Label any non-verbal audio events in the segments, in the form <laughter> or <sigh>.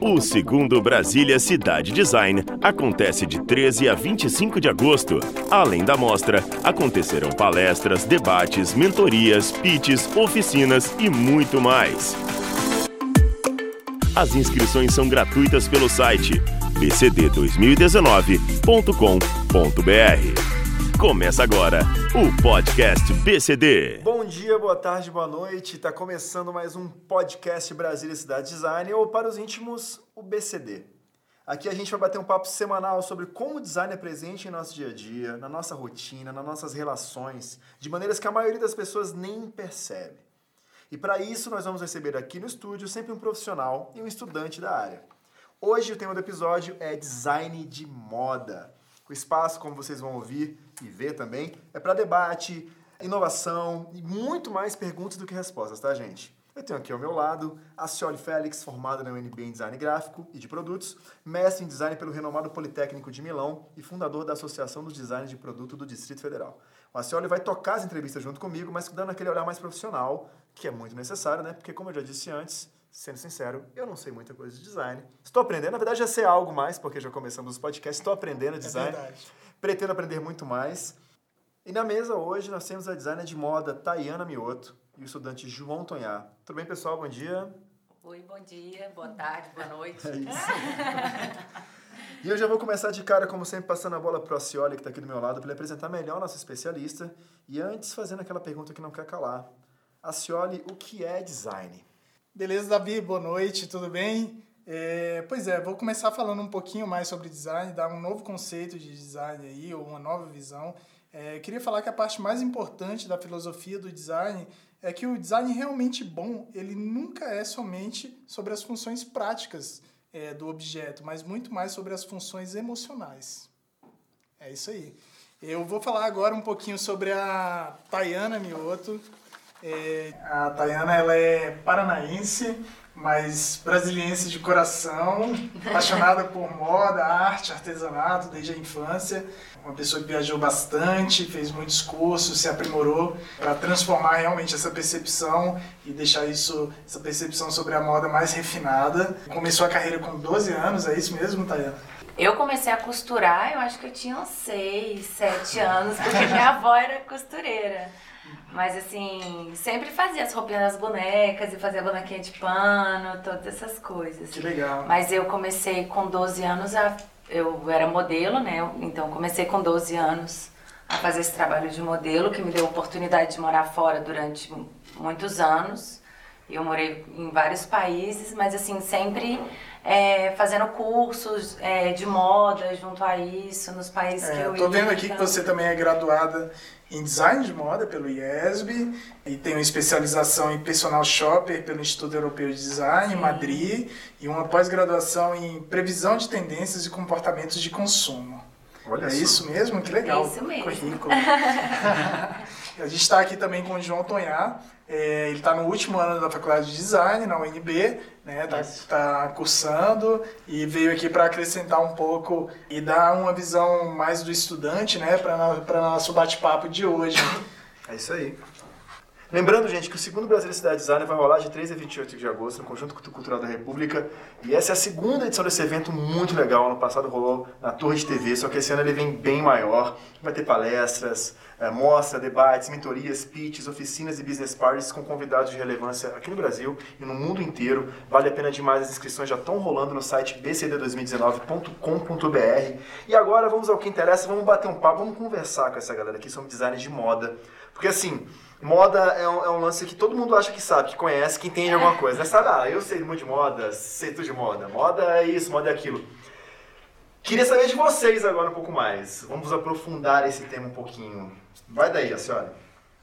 O segundo Brasília Cidade Design acontece de 13 a 25 de agosto. Além da mostra, acontecerão palestras, debates, mentorias, pitches, oficinas e muito mais. As inscrições são gratuitas pelo site bcd2019.com.br. Começa agora o podcast BCD. Bom dia, boa tarde, boa noite. Está começando mais um podcast Brasília Cidade Design ou para os íntimos, o BCD. Aqui a gente vai bater um papo semanal sobre como o design é presente em nosso dia a dia, na nossa rotina, nas nossas relações, de maneiras que a maioria das pessoas nem percebe. E para isso nós vamos receber aqui no estúdio sempre um profissional e um estudante da área. Hoje o tema do episódio é design de moda. O espaço, como vocês vão ouvir e ver também, é para debate, inovação e muito mais perguntas do que respostas, tá, gente? Eu tenho aqui ao meu lado a Cioli Félix, formada na UNB em Design Gráfico e de Produtos, mestre em Design pelo renomado Politécnico de Milão e fundador da Associação dos Designs de Produto do Distrito Federal. O Cioli vai tocar as entrevistas junto comigo, mas dando aquele olhar mais profissional, que é muito necessário, né? Porque, como eu já disse antes, sendo sincero, eu não sei muita coisa de design. Estou aprendendo, na verdade já sei algo mais, porque já começamos os podcasts, estou aprendendo design. É verdade. Pretendo aprender muito mais. E na mesa hoje nós temos a designer de moda Tayana Mioto e o estudante João Tonhar. Tudo bem, pessoal? Bom dia. Oi, bom dia, boa tarde, boa noite. É isso. <laughs> e eu já vou começar de cara, como sempre, passando a bola para o Cioli, que está aqui do meu lado, para ele apresentar melhor nosso especialista. E antes, fazendo aquela pergunta que não quer calar. Acioli, o que é design? Beleza, Davi? Boa noite, tudo bem? É, pois é, vou começar falando um pouquinho mais sobre design, dar um novo conceito de design aí, ou uma nova visão. É, queria falar que a parte mais importante da filosofia do design é que o design realmente bom, ele nunca é somente sobre as funções práticas é, do objeto, mas muito mais sobre as funções emocionais. É isso aí. Eu vou falar agora um pouquinho sobre a Tayana Mioto, é, a Tayana ela é paranaense, mas brasiliense de coração, apaixonada por moda, arte, artesanato desde a infância. Uma pessoa que viajou bastante, fez muitos cursos, se aprimorou para transformar realmente essa percepção e deixar isso, essa percepção sobre a moda mais refinada. Começou a carreira com 12 anos, é isso mesmo, Tayana? Eu comecei a costurar, eu acho que eu tinha uns 6, 7 anos, porque minha avó era costureira. Mas assim, sempre fazia as roupinhas das bonecas e fazia bonequinha de pano, todas essas coisas. Que legal. Mas eu comecei com 12 anos a. Eu era modelo, né? Então comecei com 12 anos a fazer esse trabalho de modelo, que me deu a oportunidade de morar fora durante muitos anos. Eu morei em vários países, mas assim, sempre é, fazendo cursos é, de moda junto a isso, nos países é, que eu ia. Tô vendo aqui então... que você também é graduada em design de moda pelo IESB e tem uma especialização em personal shopper pelo Instituto Europeu de Design em Madrid e uma pós-graduação em previsão de tendências e comportamentos de consumo. Olha é isso, isso mesmo? Que legal. É isso mesmo. Currículo. <laughs> a gente está aqui também com o João Tonhar, é, ele está no último ano da faculdade de design, na UNB, né? Tá, tá cursando e veio aqui para acrescentar um pouco e dar uma visão mais do estudante, né? Para nosso bate-papo de hoje. É isso aí. Lembrando, gente, que o segundo Brasília Cidade Design vai rolar de 3 a 28 de agosto no Conjunto Cultural da República. E essa é a segunda edição desse evento muito legal. Ano passado rolou na Torre de TV, só que esse ano ele vem bem maior. Vai ter palestras, é, mostra, debates, mentorias, pitches, oficinas e business parties com convidados de relevância aqui no Brasil e no mundo inteiro. Vale a pena demais, as inscrições já estão rolando no site bcd2019.com.br. E agora vamos ao que interessa, vamos bater um papo, vamos conversar com essa galera aqui sobre design de moda. Porque assim, Moda é um, é um, lance que todo mundo acha que sabe, que conhece, que entende alguma coisa. Né? Sabe, ah, eu sei muito de moda, sei tudo de moda. Moda é isso, moda é aquilo. Queria saber de vocês agora um pouco mais. Vamos aprofundar esse tema um pouquinho. Vai daí, a senhora.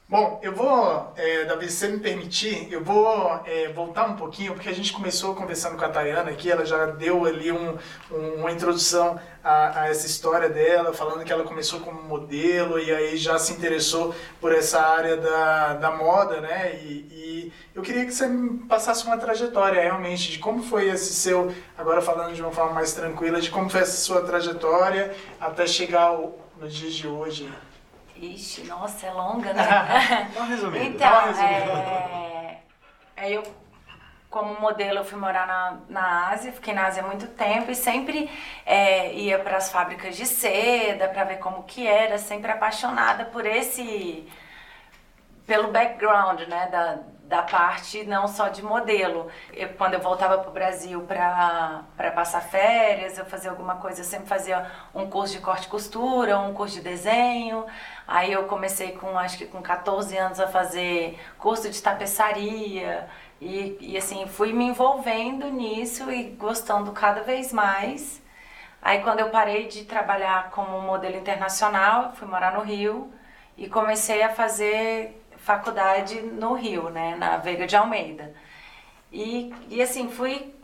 Bom, eu vou, é, Davi, se você me permitir, eu vou é, voltar um pouquinho, porque a gente começou conversando com a Tayana aqui, ela já deu ali um, um, uma introdução a, a, essa história dela, falando que ela começou como modelo e aí já se interessou por essa área da, da moda, né? E, e eu queria que você me passasse uma trajetória realmente de como foi esse seu, agora falando de uma forma mais tranquila, de como foi essa sua trajetória até chegar ao, nos dias de hoje. Ixi, nossa, é longa, né? <laughs> <laughs> Então, é... Aí eu, como modelo, eu fui morar na, na Ásia, fiquei na Ásia há muito tempo e sempre é, ia para as fábricas de seda para ver como que era, sempre apaixonada por esse pelo background, né, da, da parte não só de modelo. Eu, quando eu voltava para o Brasil para passar férias, eu fazia alguma coisa, eu sempre fazia um curso de corte e costura, um curso de desenho. Aí eu comecei com, acho que com 14 anos, a fazer curso de tapeçaria. E, e assim, fui me envolvendo nisso e gostando cada vez mais. Aí quando eu parei de trabalhar como modelo internacional, fui morar no Rio e comecei a fazer faculdade no Rio, né, na Veiga de Almeida. E, e assim, fui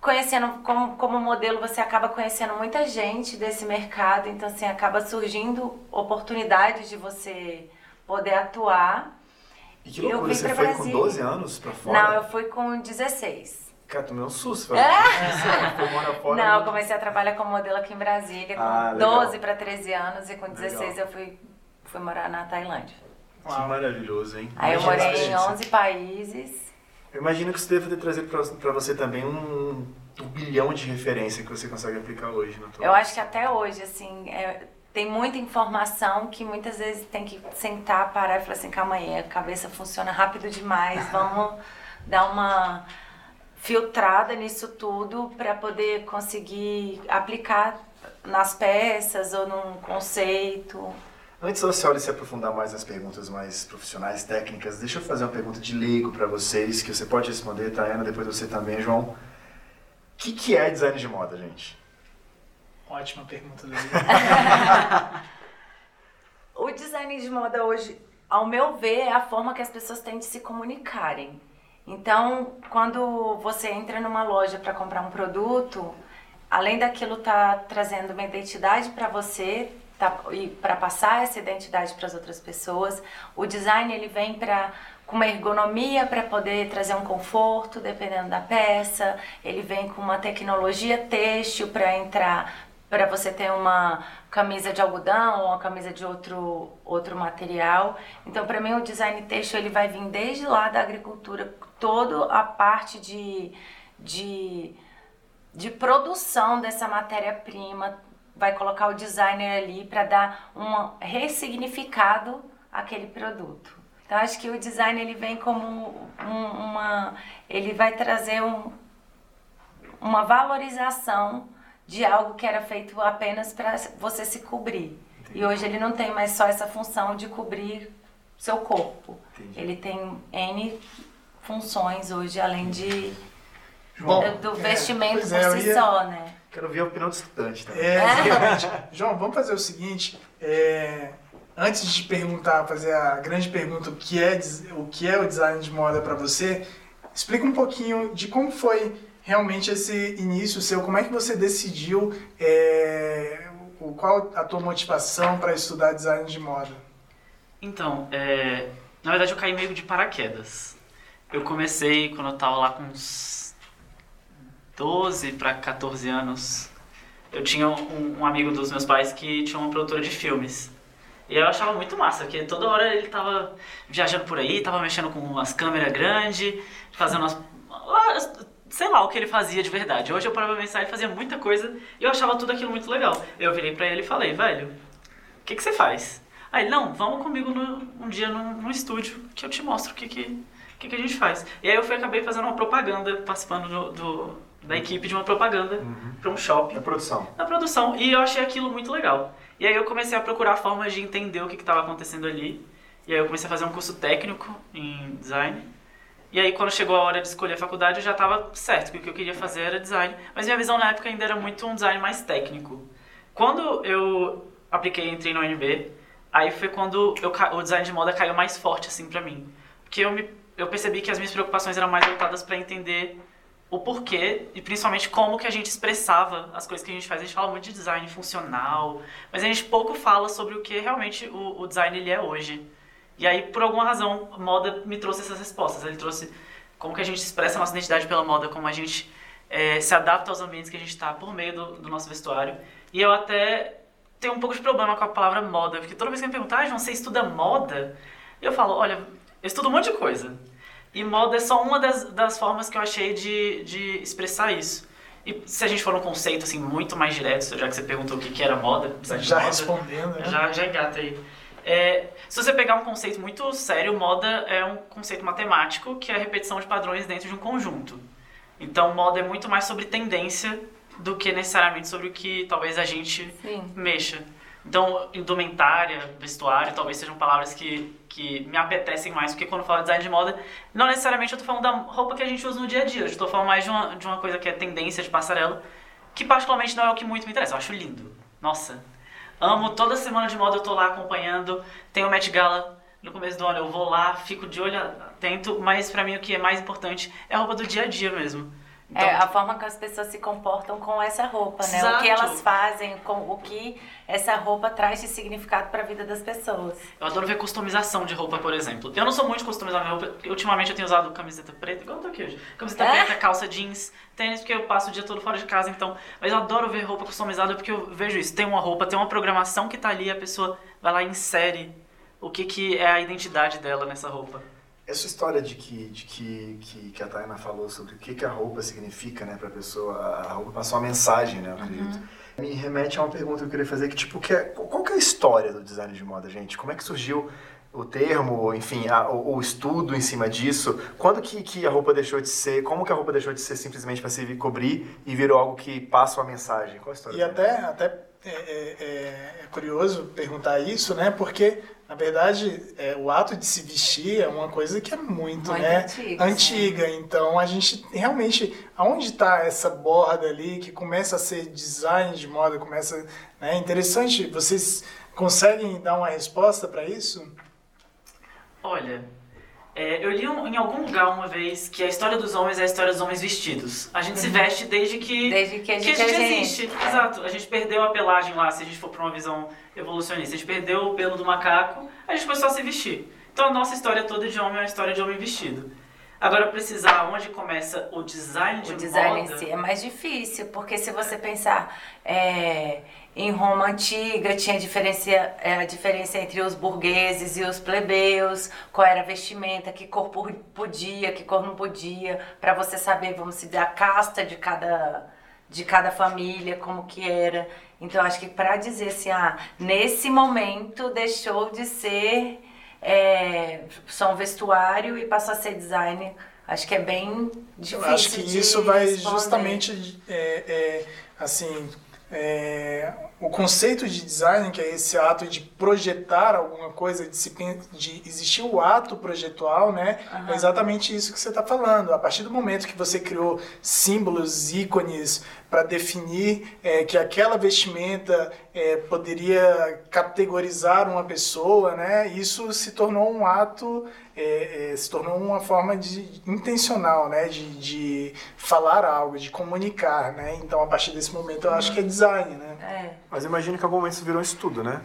conhecendo, como, como modelo, você acaba conhecendo muita gente desse mercado, então assim, acaba surgindo oportunidades de você poder atuar. E que loucura, você foi com 12 anos pra fora? Não, eu fui com 16. Cara, tomei um susto. É? Foi morar fora. <laughs> Não, eu comecei a trabalhar como modelo aqui em Brasília com ah, 12 para 13 anos e com 16 legal. eu fui, fui morar na Tailândia. Que maravilhoso, hein? Aí eu morei em 11 países. Eu imagino que isso deve ter trazido para você também um, um bilhão de referência que você consegue aplicar hoje. No eu acho que até hoje, assim, é, tem muita informação que muitas vezes tem que sentar, parar e falar assim, calma aí, a cabeça funciona rápido demais, <laughs> vamos dar uma filtrada nisso tudo para poder conseguir aplicar nas peças ou num conceito. Antes da senhora se aprofundar mais nas perguntas mais profissionais, técnicas, deixa eu fazer uma pergunta de leigo para vocês, que você pode responder, Tayana, depois você também, João. O que, que é design de moda, gente? Ótima pergunta, <laughs> o design de moda hoje, ao meu ver, é a forma que as pessoas têm de se comunicarem. Então, quando você entra numa loja para comprar um produto, além daquilo tá trazendo uma identidade para você, tá, e para passar essa identidade para as outras pessoas. O design ele vem para com uma ergonomia para poder trazer um conforto, dependendo da peça. Ele vem com uma tecnologia têxtil para entrar para você ter uma camisa de algodão ou uma camisa de outro outro material. Então, para mim o design têxtil ele vai vir desde lá da agricultura, toda a parte de de de produção dessa matéria-prima, vai colocar o designer ali para dar um ressignificado àquele produto. Então acho que o design ele vem como um, uma, ele vai trazer um, uma valorização de algo que era feito apenas para você se cobrir. Entendi. E hoje ele não tem mais só essa função de cobrir seu corpo. Entendi. Ele tem N funções hoje, além de Bom, do, do é, vestimento é, por si ia... só, né? Quero ver a opinião do estudante também. É, exatamente. João, vamos fazer o seguinte. É, antes de perguntar, fazer a grande pergunta, o que é, o que é o design de moda para você, explica um pouquinho de como foi realmente esse início seu, como é que você decidiu, é, qual a tua motivação para estudar design de moda? Então, é, na verdade eu caí meio de paraquedas. Eu comecei quando eu estava lá com uns 12 para 14 anos, eu tinha um, um, amigo dos meus pais que tinha uma produtora de filmes. E eu achava muito massa, porque toda hora ele tava viajando por aí, tava mexendo com umas câmeras grandes, fazendo umas. Sei lá o que ele fazia de verdade. Hoje eu parava pra pensar, ele fazia muita coisa e eu achava tudo aquilo muito legal. Eu virei pra ele e falei, velho, o que, que você faz? Aí, não, vamos comigo no, um dia no, no estúdio que eu te mostro o que, que, que, que a gente faz. E aí eu fui, acabei fazendo uma propaganda, participando do, do da equipe de uma propaganda uhum. para um shopping. Na produção. Na produção. E eu achei aquilo muito legal. E aí eu comecei a procurar formas de entender o que estava acontecendo ali. E aí eu comecei a fazer um curso técnico em design. E aí quando chegou a hora de escolher a faculdade eu já estava certo que o que eu queria fazer era design. Mas minha visão na época ainda era muito um design mais técnico. Quando eu apliquei e entrei no UNB, aí foi quando eu, o design de moda caiu mais forte assim para mim. Porque eu, me, eu percebi que as minhas preocupações eram mais voltadas para entender o porquê e principalmente como que a gente expressava as coisas que a gente faz. A gente fala muito de design funcional, mas a gente pouco fala sobre o que realmente o, o design ele é hoje. E aí, por alguma razão, moda me trouxe essas respostas. Ele trouxe como que a gente expressa a nossa identidade pela moda, como a gente é, se adapta aos ambientes que a gente está por meio do, do, nosso vestuário. E eu até tenho um pouco de problema com a palavra moda, porque toda vez que me perguntam, ah, João, você estuda moda? Eu falo, olha, eu estudo um monte de coisa. E moda é só uma das, das formas que eu achei de, de expressar isso. E se a gente for um conceito assim muito mais direto, já que você perguntou o que, que era moda, de Já moda, respondendo, né? já, já engata aí. É, se você pegar um conceito muito sério, moda é um conceito matemático que é a repetição de padrões dentro de um conjunto. Então, moda é muito mais sobre tendência do que necessariamente sobre o que talvez a gente Sim. mexa. Então, indumentária, vestuário, talvez sejam palavras que, que me apetecem mais, porque quando eu falo design de moda, não necessariamente eu tô falando da roupa que a gente usa no dia a dia, eu estou falando mais de uma, de uma coisa que é tendência de passarela, que particularmente não é o que muito me interessa, eu acho lindo. Nossa, amo, toda semana de moda eu tô lá acompanhando, tem o Met Gala no começo do ano, eu vou lá, fico de olho atento, mas pra mim o que é mais importante é a roupa do dia a dia mesmo. Então, é, a forma que as pessoas se comportam com essa roupa, né? Exato. O que elas fazem, com o que essa roupa traz de significado para a vida das pessoas. Eu adoro ver customização de roupa, por exemplo. Eu não sou muito de customizar minha roupa. Ultimamente eu tenho usado camiseta preta, igual eu tô aqui hoje. Camiseta É? preta, calça jeans, tênis, porque eu passo o dia todo fora de casa, então. Mas eu adoro ver roupa customizada porque eu vejo isso. Tem uma roupa, tem uma programação que tá ali, a pessoa vai lá e insere o que, que é a identidade dela nessa roupa. Essa história de que, de que, que, que a Tayana falou sobre o que, que a roupa significa, né, pra pessoa, a roupa passa uma mensagem, né, eu acredito. Me remete a uma pergunta que eu queria fazer, que tipo, que é, qual que é a história do design de moda, gente? Como é que surgiu o termo, enfim, a- o, o estudo em cima disso? Quando que, que a roupa deixou de ser, como que a roupa deixou de ser simplesmente para servir cobrir e virou algo que passa uma mensagem? Qual a história? E até, até é, é- é- é curioso perguntar isso, né? Porque, na verdade, é, o ato de se vestir é uma coisa que é muito, Muito né, antiga, antiga. Então, a gente realmente... Aonde está essa borda ali que começa a ser design de moda? Começa... É interessante. Vocês conseguem dar uma resposta para isso? Olha, é, eu li um- em algum lugar uma vez que a história dos homens é a história dos homens vestidos. A gente se veste desde que, Desde que a que gente, é gente. existe. Exato. A gente perdeu a pelagem lá, se a gente for pra uma visão evolucionista. A gente perdeu o pelo do macaco, a gente começou a se vestir. Então a nossa história toda de homem é uma história de homem vestido. Agora, precisar onde começa o design de O design moda... em si é mais difícil, porque se você pensar é, em Roma antiga, tinha diferença, é, a diferença entre os burgueses e os plebeus, qual era a vestimenta, que cor podia, que cor não podia, para você saber, vamos dizer, a casta de cada, de cada família, como que era. Então, acho que para dizer assim, ah, nesse momento deixou de ser é, só um vestuário e passou a ser design. Acho que é bem difícil. Eu acho que isso vai responder. justamente, é, é, assim, é, o conceito de design, que é esse ato de projetar alguma coisa, de, se, de existir o ato projetual, né? É exatamente isso que você está falando. A partir do momento que você criou símbolos, ícones para definir é, que aquela vestimenta é, poderia categorizar uma pessoa, né? Isso se tornou um ato, é, é, se tornou uma forma de intencional, né? De, de falar algo, de comunicar, né? Então a partir desse momento eu acho que é design, né? É. Mas imagino que em algum momento isso virou um estudo, né?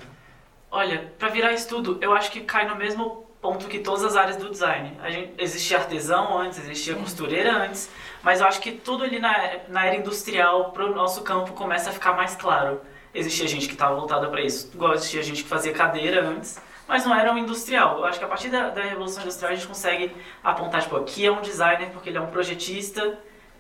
Olha, pra virar estudo, eu acho que cai no mesmo ponto que todas as áreas do design. A gente, existia artesão antes, existia costureira antes, mas eu acho que tudo ali na, na era industrial, pro nosso campo, começa a ficar mais claro. Existia gente que estava voltada para isso, igual existia gente que fazia cadeira antes, mas não era um industrial. Eu acho que a partir da, da Revolução Industrial a gente consegue apontar, tipo, aqui é um designer porque ele é um projetista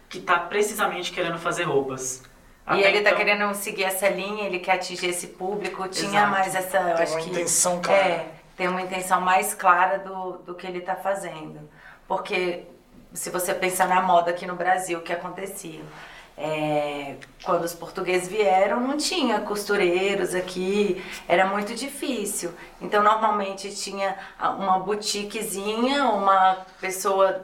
que está precisamente querendo fazer roupas. E Até ele tá então- querendo seguir essa linha, ele quer atingir esse público, tinha Exato. mais essa, eu Tem acho uma que intenção clara. é, tem uma intenção mais clara do, do que ele tá fazendo. Porque se você pensar na moda aqui no Brasil, o que acontecia? É, quando os portugueses vieram, não tinha costureiros aqui, era muito difícil. Então, normalmente tinha uma boutiquezinha, uma pessoa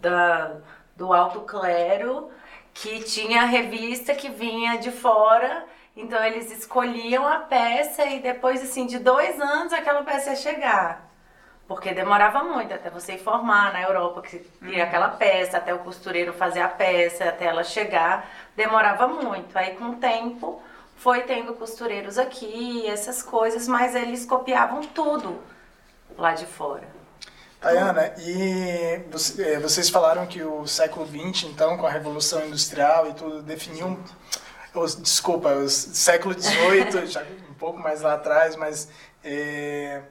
da, do alto clero que tinha a revista que vinha de fora. Então eles escolhiam a peça e depois assim de dois anos aquela peça ia chegar. Porque demorava muito até você informar na Europa que queria aquela peça, até o costureiro fazer a peça, até ela chegar, demorava muito. Aí com o tempo foi tendo costureiros aqui, essas coisas, mas eles copiavam tudo lá de fora. Tayana, e você- eh, vocês falaram que o século XX, então, com a Revolução Industrial e tudo, definiu, um- os, desculpa, o século XVIII, <laughs> já um pouco mais lá atrás, mas eh,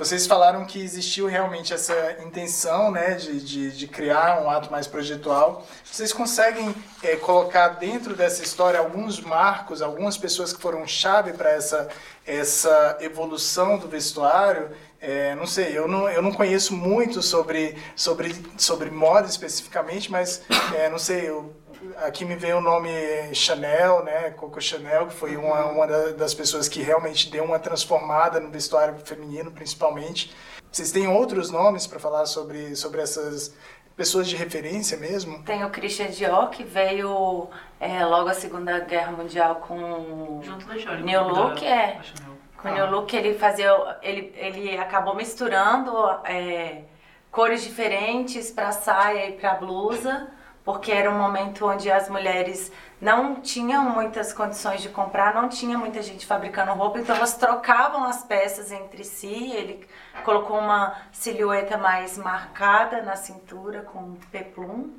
vocês falaram que existiu realmente essa intenção né, de, de, de criar um ato mais projetual. Vocês conseguem é, colocar dentro dessa história alguns marcos, algumas pessoas que foram chave para essa, essa evolução do vestuário? É, não sei, eu não, eu não conheço muito sobre, sobre, sobre moda especificamente, mas é, não sei, eu aqui me vem o nome Chanel, né? Coco Chanel, que foi uma, uma das pessoas que realmente deu uma transformada no vestuário feminino, principalmente. Vocês têm outros nomes para falar sobre, sobre essas pessoas de referência mesmo? Tem o Christian Dior, que veio é, logo a Segunda Guerra Mundial com Junto da New Look, é. Com o New Look ele fazia, ele, ele acabou misturando é, cores diferentes para saia e para blusa, porque era um momento onde as mulheres não tinham muitas condições de comprar, não tinha muita gente fabricando roupa, então elas trocavam as peças entre si. Ele colocou uma silhueta mais marcada na cintura com peplum,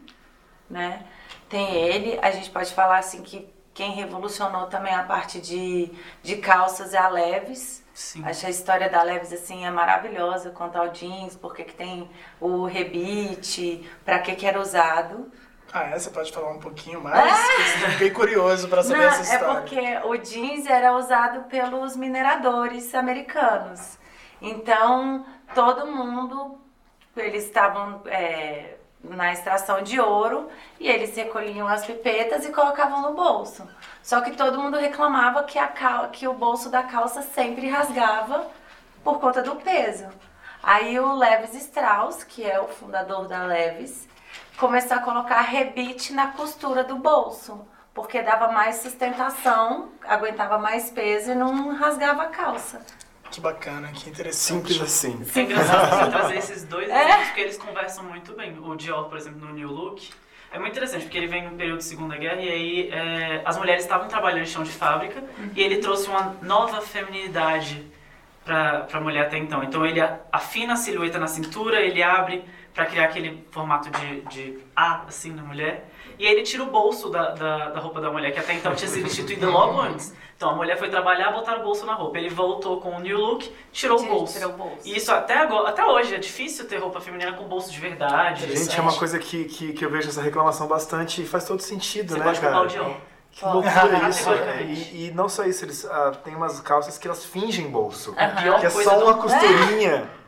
né? Tem ele, a gente pode falar assim que quem revolucionou também a parte de, de calças é a Leves. Sim. Acho a história da Leves assim é maravilhosa quanto ao jeans, porque que tem o rebite, para que que era usado. Ah, é? Você pode falar um pouquinho mais? Eu Fiquei curioso para saber Não, essa é história. porque o jeans era usado pelos mineradores americanos. Então, todo mundo, eles estavam é, na extração de ouro e eles recolhiam as pipetas e colocavam no bolso. Só que todo mundo reclamava que, a cal- que o bolso da calça sempre rasgava por conta do peso. Aí o Levis Strauss, que é o fundador da Levis, começou a colocar rebite na costura do bolso, porque dava mais sustentação, aguentava mais peso e não rasgava a calça. Que bacana, que interessante. Simples assim. Engraçado você <laughs> trazer esses dois É. exemplos, porque eles conversam muito bem. O Dior, por exemplo, no New Look, é muito interessante, porque ele vem no período de Segunda Guerra e aí é, as mulheres estavam trabalhando em chão de fábrica e ele trouxe uma nova feminilidade para a mulher até então. Então ele a- afina a silhueta na cintura, ele abre para criar aquele formato de, de A, assim, na mulher. E aí ele tira o bolso da, da, da roupa da mulher, que até então tinha sido instituída <laughs> logo antes. Então a mulher foi trabalhar, botaram o bolso na roupa. Ele voltou com o New Look, tirou o bolso. tirou o bolso. E isso até, agora, até hoje é difícil ter roupa feminina com bolso de verdade. Gente, é uma coisa que, que, que eu vejo essa reclamação bastante e faz todo sentido, Você né, pode cara? Que loucura isso. Pode. é. E, e não só isso, eles ah, tem umas calças que elas fingem bolso. A pior Que é só do uma costurinha. E,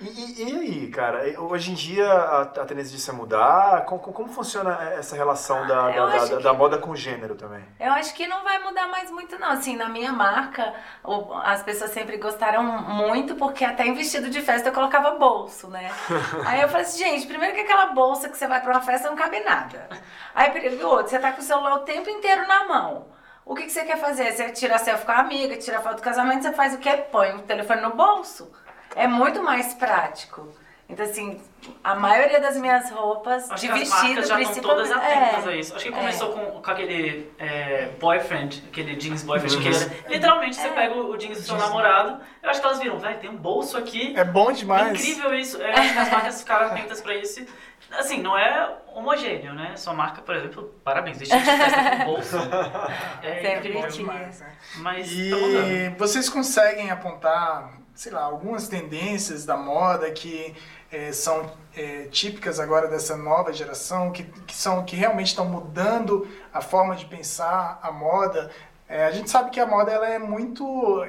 e- e aí, cara? Hoje em dia a, a tendência disso é mudar? Como, como funciona essa relação da, Eu da, da, que- da moda com o gênero também? Eu acho que não vai mudar mais muito, não. Assim, na minha marca, as pessoas sempre gostaram muito, porque até em vestido de festa eu colocava bolso, né? <laughs> Aí eu falei assim, gente, primeiro que aquela bolsa que você vai pra uma festa não cabe nada. Aí outro, você tá com o celular o tempo inteiro na mão. O que, que você quer fazer? Você tira selfie com a amiga, tira foto do casamento, você faz o quê? Põe o telefone no bolso. É muito mais prático. Então, assim, a maioria das minhas roupas Acho de que as vestido, marcas já estão todas atentas é. a isso. Acho que É. começou com, com aquele é, boyfriend, aquele jeans boyfriend, que era, literalmente É. você pega o, o jeans do seu namorado, eu acho que elas viram, velho, tem um bolso aqui, É bom demais. incrível isso. Eu acho que as marcas ficaram atentas pra isso. Assim, não é homogêneo, né? Sua marca, por exemplo, parabéns, vestido de festa com bolso. <laughs> É Sempre incrível. demais, né? Mas tá. E vocês conseguem apontar, sei lá, algumas tendências da moda que eh, são eh, típicas agora dessa nova geração, que, que são que realmente estão mudando a forma de pensar a moda. Eh, a gente sabe que a moda ela é muito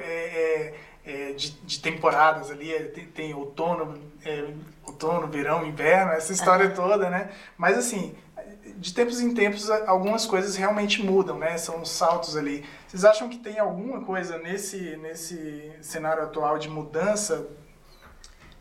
de, de temporadas ali, tem, tem outono, outono, verão, inverno, essa história toda, né? Mas assim, de tempos em tempos algumas coisas realmente mudam, né? São saltos ali. Vocês acham que tem alguma coisa nesse, nesse cenário atual de mudança?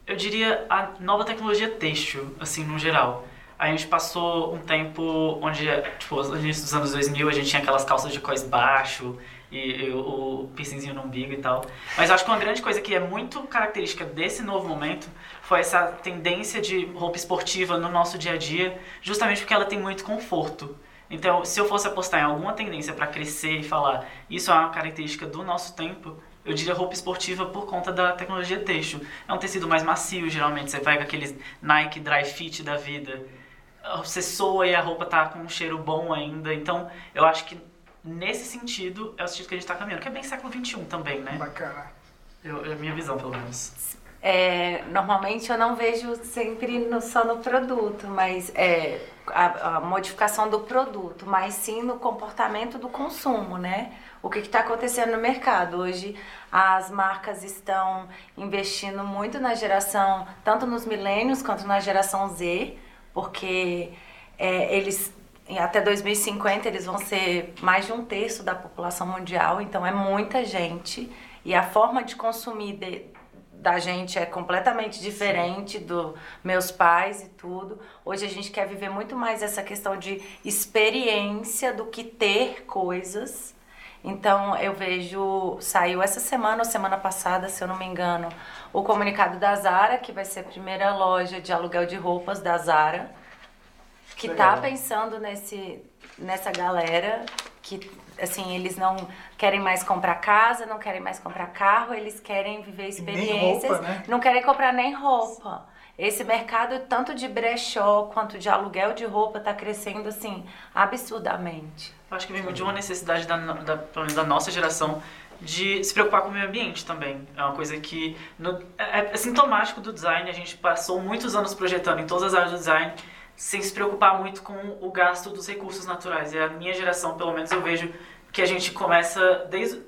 Eu diria a nova tecnologia têxtil, assim, no geral. A gente passou um tempo onde, tipo, no início dos anos 2000, a gente tinha aquelas calças de cós baixo e, o, o no umbigo e tal. Mas eu acho que uma grande coisa que é muito característica desse novo momento foi essa tendência de roupa esportiva no nosso dia a dia, justamente porque ela tem muito conforto. Então, se eu fosse apostar em alguma tendência para crescer e falar isso é uma característica do nosso tempo, eu diria roupa esportiva por conta da tecnologia têxtil. É um tecido mais macio, geralmente. Você pega aqueles Nike Dry Fit da vida. Você soa e a roupa tá com um cheiro bom ainda. Então, eu acho que nesse sentido é o sentido que a gente tá caminhando. Que é bem século XXI também, né? Bacana. Eu, é a minha visão, pelo menos. É, normalmente eu não vejo sempre no, só no produto, mas é, a, a, modificação do produto, mas sim no comportamento do consumo, né? O que está acontecendo no mercado? Hoje as marcas estão investindo muito na geração, tanto nos milênios quanto na geração Z, porque é, eles até 2050 eles vão ser mais de um terço da população mundial, então é muita gente e a forma de consumir de, da gente é completamente diferente do meus pais e tudo. Hoje a gente quer viver muito mais essa questão de experiência do que ter coisas. Então eu vejo, saiu essa semana ou semana passada, se eu não me engano, o comunicado da Zara, que vai ser a primeira loja de aluguel de roupas da Zara que tá pensando nesse, nessa galera que, assim, eles não querem mais comprar casa, não querem mais comprar carro, eles querem viver experiências, roupa, né? não querem comprar nem roupa. Esse mercado, tanto de brechó quanto de aluguel de roupa, está crescendo, assim, absurdamente. Eu acho que vem de uma necessidade da, da, da nossa geração de se preocupar com o meio ambiente também. É uma coisa que no, é, é, sintomático do design. A gente passou muitos anos projetando em todas as áreas do design sem se preocupar muito com o gasto dos recursos naturais. E a minha geração, pelo menos, eu vejo que a gente começa desde.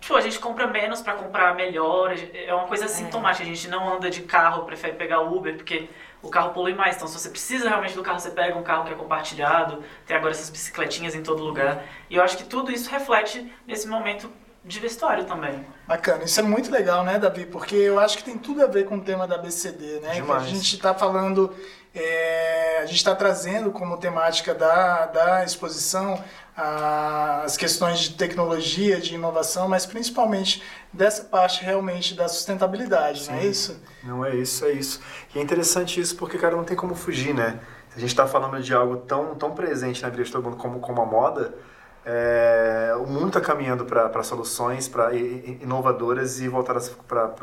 Tipo, a gente compra menos para comprar melhor. É uma coisa sintomática. A gente não anda de carro, prefere pegar Uber, porque o carro polui mais. Então, se você precisa realmente do carro, você pega um carro que é compartilhado. Tem agora essas bicicletinhas em todo lugar. E eu acho que tudo isso reflete nesse momento de vestuário também. Bacana, isso é muito legal, né, Davi? Porque eu acho que tem tudo a ver com o tema da BCD, né? Demais. Que a gente está falando é, a gente está trazendo como temática da, da exposição as questões de tecnologia, de inovação, mas principalmente dessa parte realmente da sustentabilidade, Sim. não é isso? Não é isso, é isso. E é interessante isso porque, cara, não tem como fugir, né? A gente está falando de algo tão, tão presente na vida de todo mundo como, como a moda, é, o mundo está caminhando para soluções pra, inovadoras e voltadas para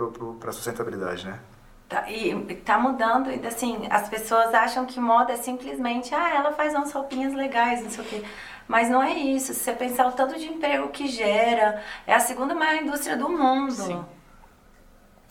a sustentabilidade, né? Tá, e tá mudando, e assim, as pessoas acham que moda é simplesmente, ah, ela faz umas roupinhas legais, não sei o quê. Mas não é isso. Se você pensar o tanto de emprego que gera, é a segunda maior indústria do mundo. Sim.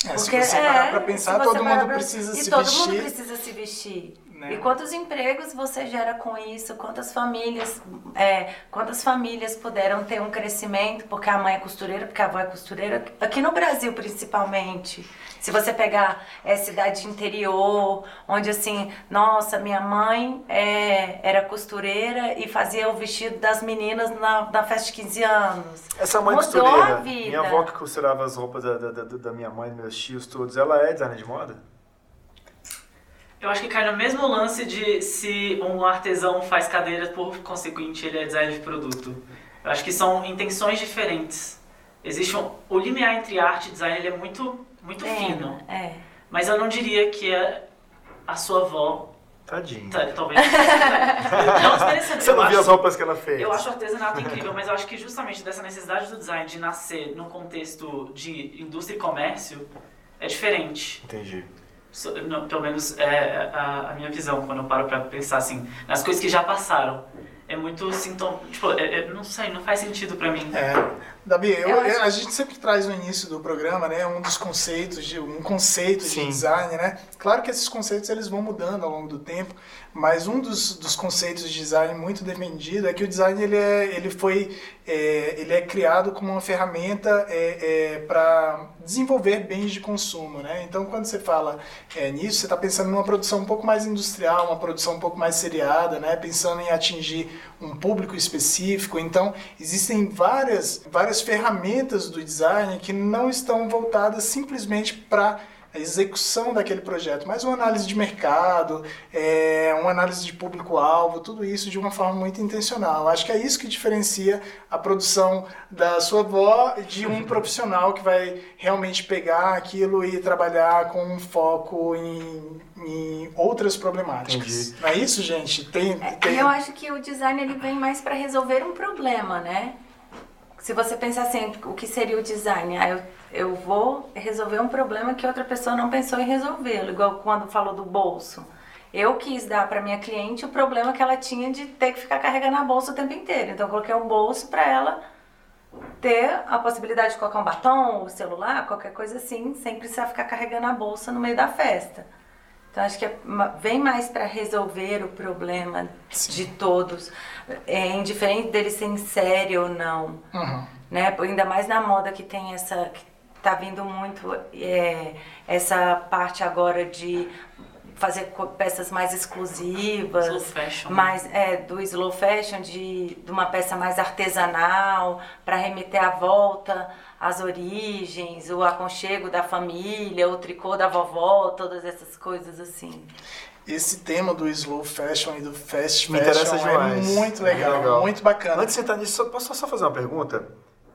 É, Porque, se você parar é, pra pensar, todo mundo pra... precisa e se todo vestir. todo mundo precisa se vestir. Né? E quantos empregos você gera com isso? Quantas famílias, é, quantas famílias puderam ter um crescimento porque a mãe é costureira, porque a avó é costureira? Aqui no Brasil, principalmente. Se você pegar é, cidade interior, onde assim, nossa, minha mãe é, era costureira e fazia o vestido das meninas na, na festa de 15 anos. Essa mãe Mudou costureira, a vida. minha avó que costurava as roupas da, da, da, da minha mãe, meus tios todos, ela é designer de moda? Eu acho que cai no mesmo lance de se um artesão faz cadeiras, por consequente, ele é designer de produto. Eu acho que são intenções diferentes. Existe um, o limiar entre arte e design ele é muito, muito É, fino. É. Mas eu não diria que a, a sua avó. Tadinho. tá- talvez. <laughs> não desmerecendo. Você não viu as roupas que ela fez? Eu acho o artesanato incrível, mas eu acho que justamente dessa necessidade do design de nascer num contexto de indústria e comércio é diferente. Entendi. So- não, pelo menos é a, a minha visão quando eu paro pra pensar assim nas coisas que já passaram. É muito sintoma. Tipo, é- é- não sei, não faz sentido pra mim. É. Davi, eu- Eu acho- eu- a gente sempre traz no início do programa, né, um dos conceitos de um conceito de Sim. design, né? Claro que esses conceitos eles vão mudando ao longo do tempo, mas um dos, dos conceitos de design muito defendido é que o design ele é, ele foi é, ele é criado como uma ferramenta é, para desenvolver bens de consumo, né? Então, quando você fala é, nisso, você está pensando numa produção um pouco mais industrial, uma produção um pouco mais seriada, né? Pensando em atingir um público específico. Então, existem várias, várias ferramentas do design que não estão voltadas simplesmente para a execução daquele projeto, mas uma análise de mercado, é, uma análise de público-alvo, tudo isso de uma forma muito intencional. Acho que é isso que diferencia a produção da sua avó de um <laughs> profissional que vai realmente pegar aquilo e trabalhar com um foco em, em outras problemáticas. Entendi. Não é isso, gente? Tem, E tem... eu acho que o design ele vem mais para resolver um problema, né? Se você pensar assim, o que seria o design? Ah, eu, eu vou resolver um problema que outra pessoa não pensou em resolvê-lo, igual quando falou do bolso. Eu quis dar para minha cliente o problema que ela tinha de ter que ficar carregando a bolsa o tempo inteiro. Então eu coloquei um bolso para ela ter a possibilidade de colocar um batom, o celular, qualquer coisa assim, sem precisar ficar carregando a bolsa no meio da festa. Então acho que é, vem mais para resolver o problema Sim. de todos, é, indiferente dele ser sério ou não. Uhum. Né? Ainda mais na moda que tem essa. Que tá vindo muito é, essa parte agora de fazer peças mais exclusivas, slow fashion. Né? mais é, do slow fashion, de, de uma peça mais artesanal, para remeter à volta às origens, o aconchego da família, o tricô da vovó, todas essas coisas assim. Esse tema do slow fashion e do fast Me fashion interessa é muito legal, é legal, muito bacana. Antes de entrar nisso, posso só fazer uma pergunta?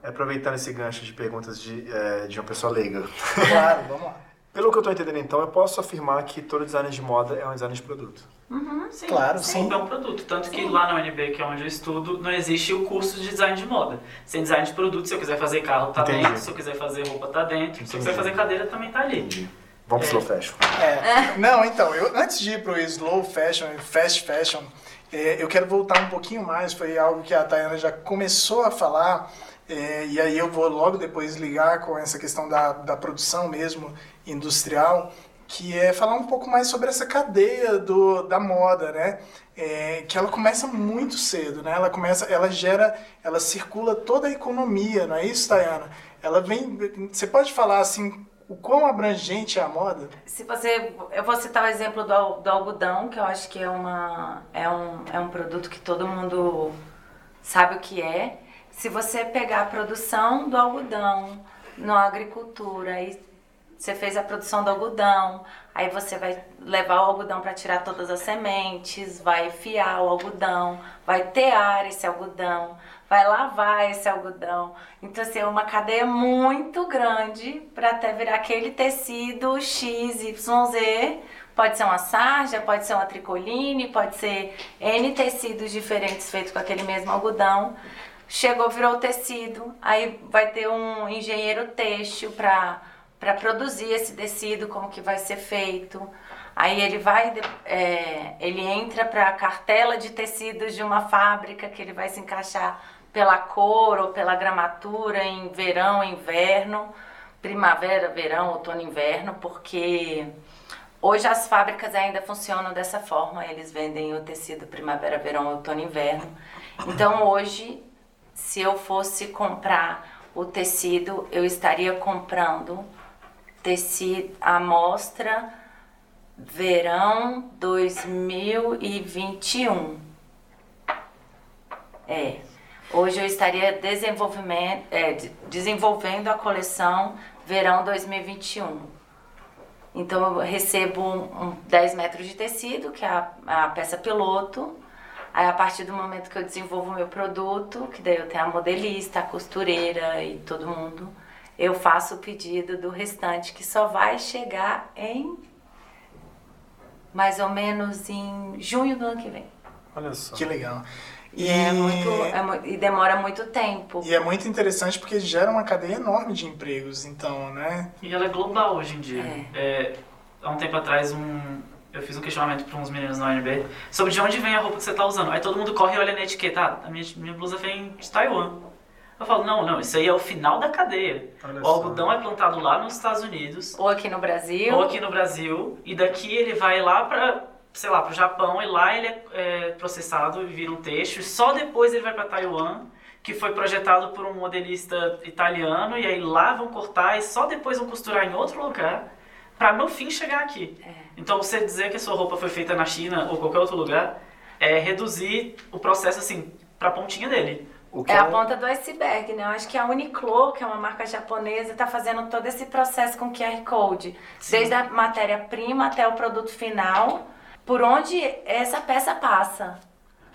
Aproveitando esse gancho de perguntas de, é, de uma pessoa leiga. Claro, vamos lá. <laughs> Pelo que eu estou entendendo, então, eu posso afirmar que todo design de moda é um design de produto. Uhum, sim. Claro, sim. É um produto. Tanto sim. que lá na UNB, que é onde eu estudo, não existe o curso de design de moda. Sem design de produto, se eu quiser fazer carro, tá Entendi. dentro. Se eu quiser fazer roupa, tá dentro. Entendi. Se eu quiser fazer cadeira, também tá ali. Entendi. Vamos é. slow fashion. É. Não, então, eu, antes de ir pro slow fashion e fast fashion, é, eu quero voltar um pouquinho mais. Foi algo que a Tayana já começou a falar. É, e aí eu vou logo depois ligar com essa questão da, da produção mesmo industrial, que é falar um pouco mais sobre essa cadeia do, da moda, né? É, que ela começa muito cedo, né? Ela começa, ela gera, ela circula toda a economia, não é isso, Tayana? Ela vem, você pode falar assim, o quão abrangente é a moda? Se você, eu vou citar o exemplo do, do algodão, que eu acho que é uma, é um, é um produto que todo mundo sabe o que é. Se você pegar a produção do algodão na agricultura e você fez a produção do algodão, aí você vai levar o algodão para tirar todas as sementes, vai fiar o algodão, vai tear esse algodão, vai lavar esse algodão. Então, assim, é uma cadeia muito grande para até virar aquele tecido XYZ. Pode ser uma sarja, pode ser uma tricoline, pode ser N tecidos diferentes feitos com aquele mesmo algodão. Chegou, virou tecido, aí vai ter um engenheiro têxtil para para produzir esse tecido, como que vai ser feito. Aí ele vai, é, ele entra para a cartela de tecidos de uma fábrica que ele vai se encaixar pela cor ou pela gramatura em verão, inverno, primavera, verão, outono, inverno, porque hoje as fábricas ainda funcionam dessa forma, eles vendem o tecido primavera, verão, outono, inverno. Então hoje, se eu fosse comprar o tecido, eu estaria comprando tecido amostra verão 2021. É. Hoje eu estaria desenvolvimento, é, desenvolvendo a coleção verão 2021. Então eu recebo um, um 10 metros de tecido, que é a, a peça piloto. Aí a partir do momento que eu desenvolvo o meu produto, que daí eu tenho a modelista, a costureira e todo mundo eu faço o pedido do restante, que só vai chegar em mais ou menos em junho do ano que vem. Olha só. Que legal. E, é muito, é, e demora muito tempo. E é muito interessante porque gera uma cadeia enorme de empregos, então, né? E ela é global hoje em dia. É. É, há um tempo atrás, um, eu fiz um questionamento para uns meninos na UNB sobre de onde vem a roupa que você está usando. Aí todo mundo corre e olha na etiqueta. Ah, a minha, minha blusa vem de Taiwan. Eu falo, não, não, isso aí é o final da cadeia. Olha o algodão é plantado lá nos Estados Unidos. Ou aqui no Brasil. Ou aqui no Brasil. E daqui ele vai lá para, sei lá, para o Japão. E lá ele é, é, processado e vira um texto. E só depois ele vai para Taiwan, que foi projetado por um modelista italiano. E aí lá vão cortar e só depois vão costurar em outro lugar. Para no fim chegar aqui. É. Então você dizer que a sua roupa foi feita na China ou qualquer outro lugar é reduzir o processo assim para a pontinha dele é, é a ponta do iceberg, né? Eu acho que a Uniqlo, que é uma marca japonesa, está fazendo todo esse processo com QR Code. Sim. Desde a matéria-prima até o produto final, por onde essa peça passa.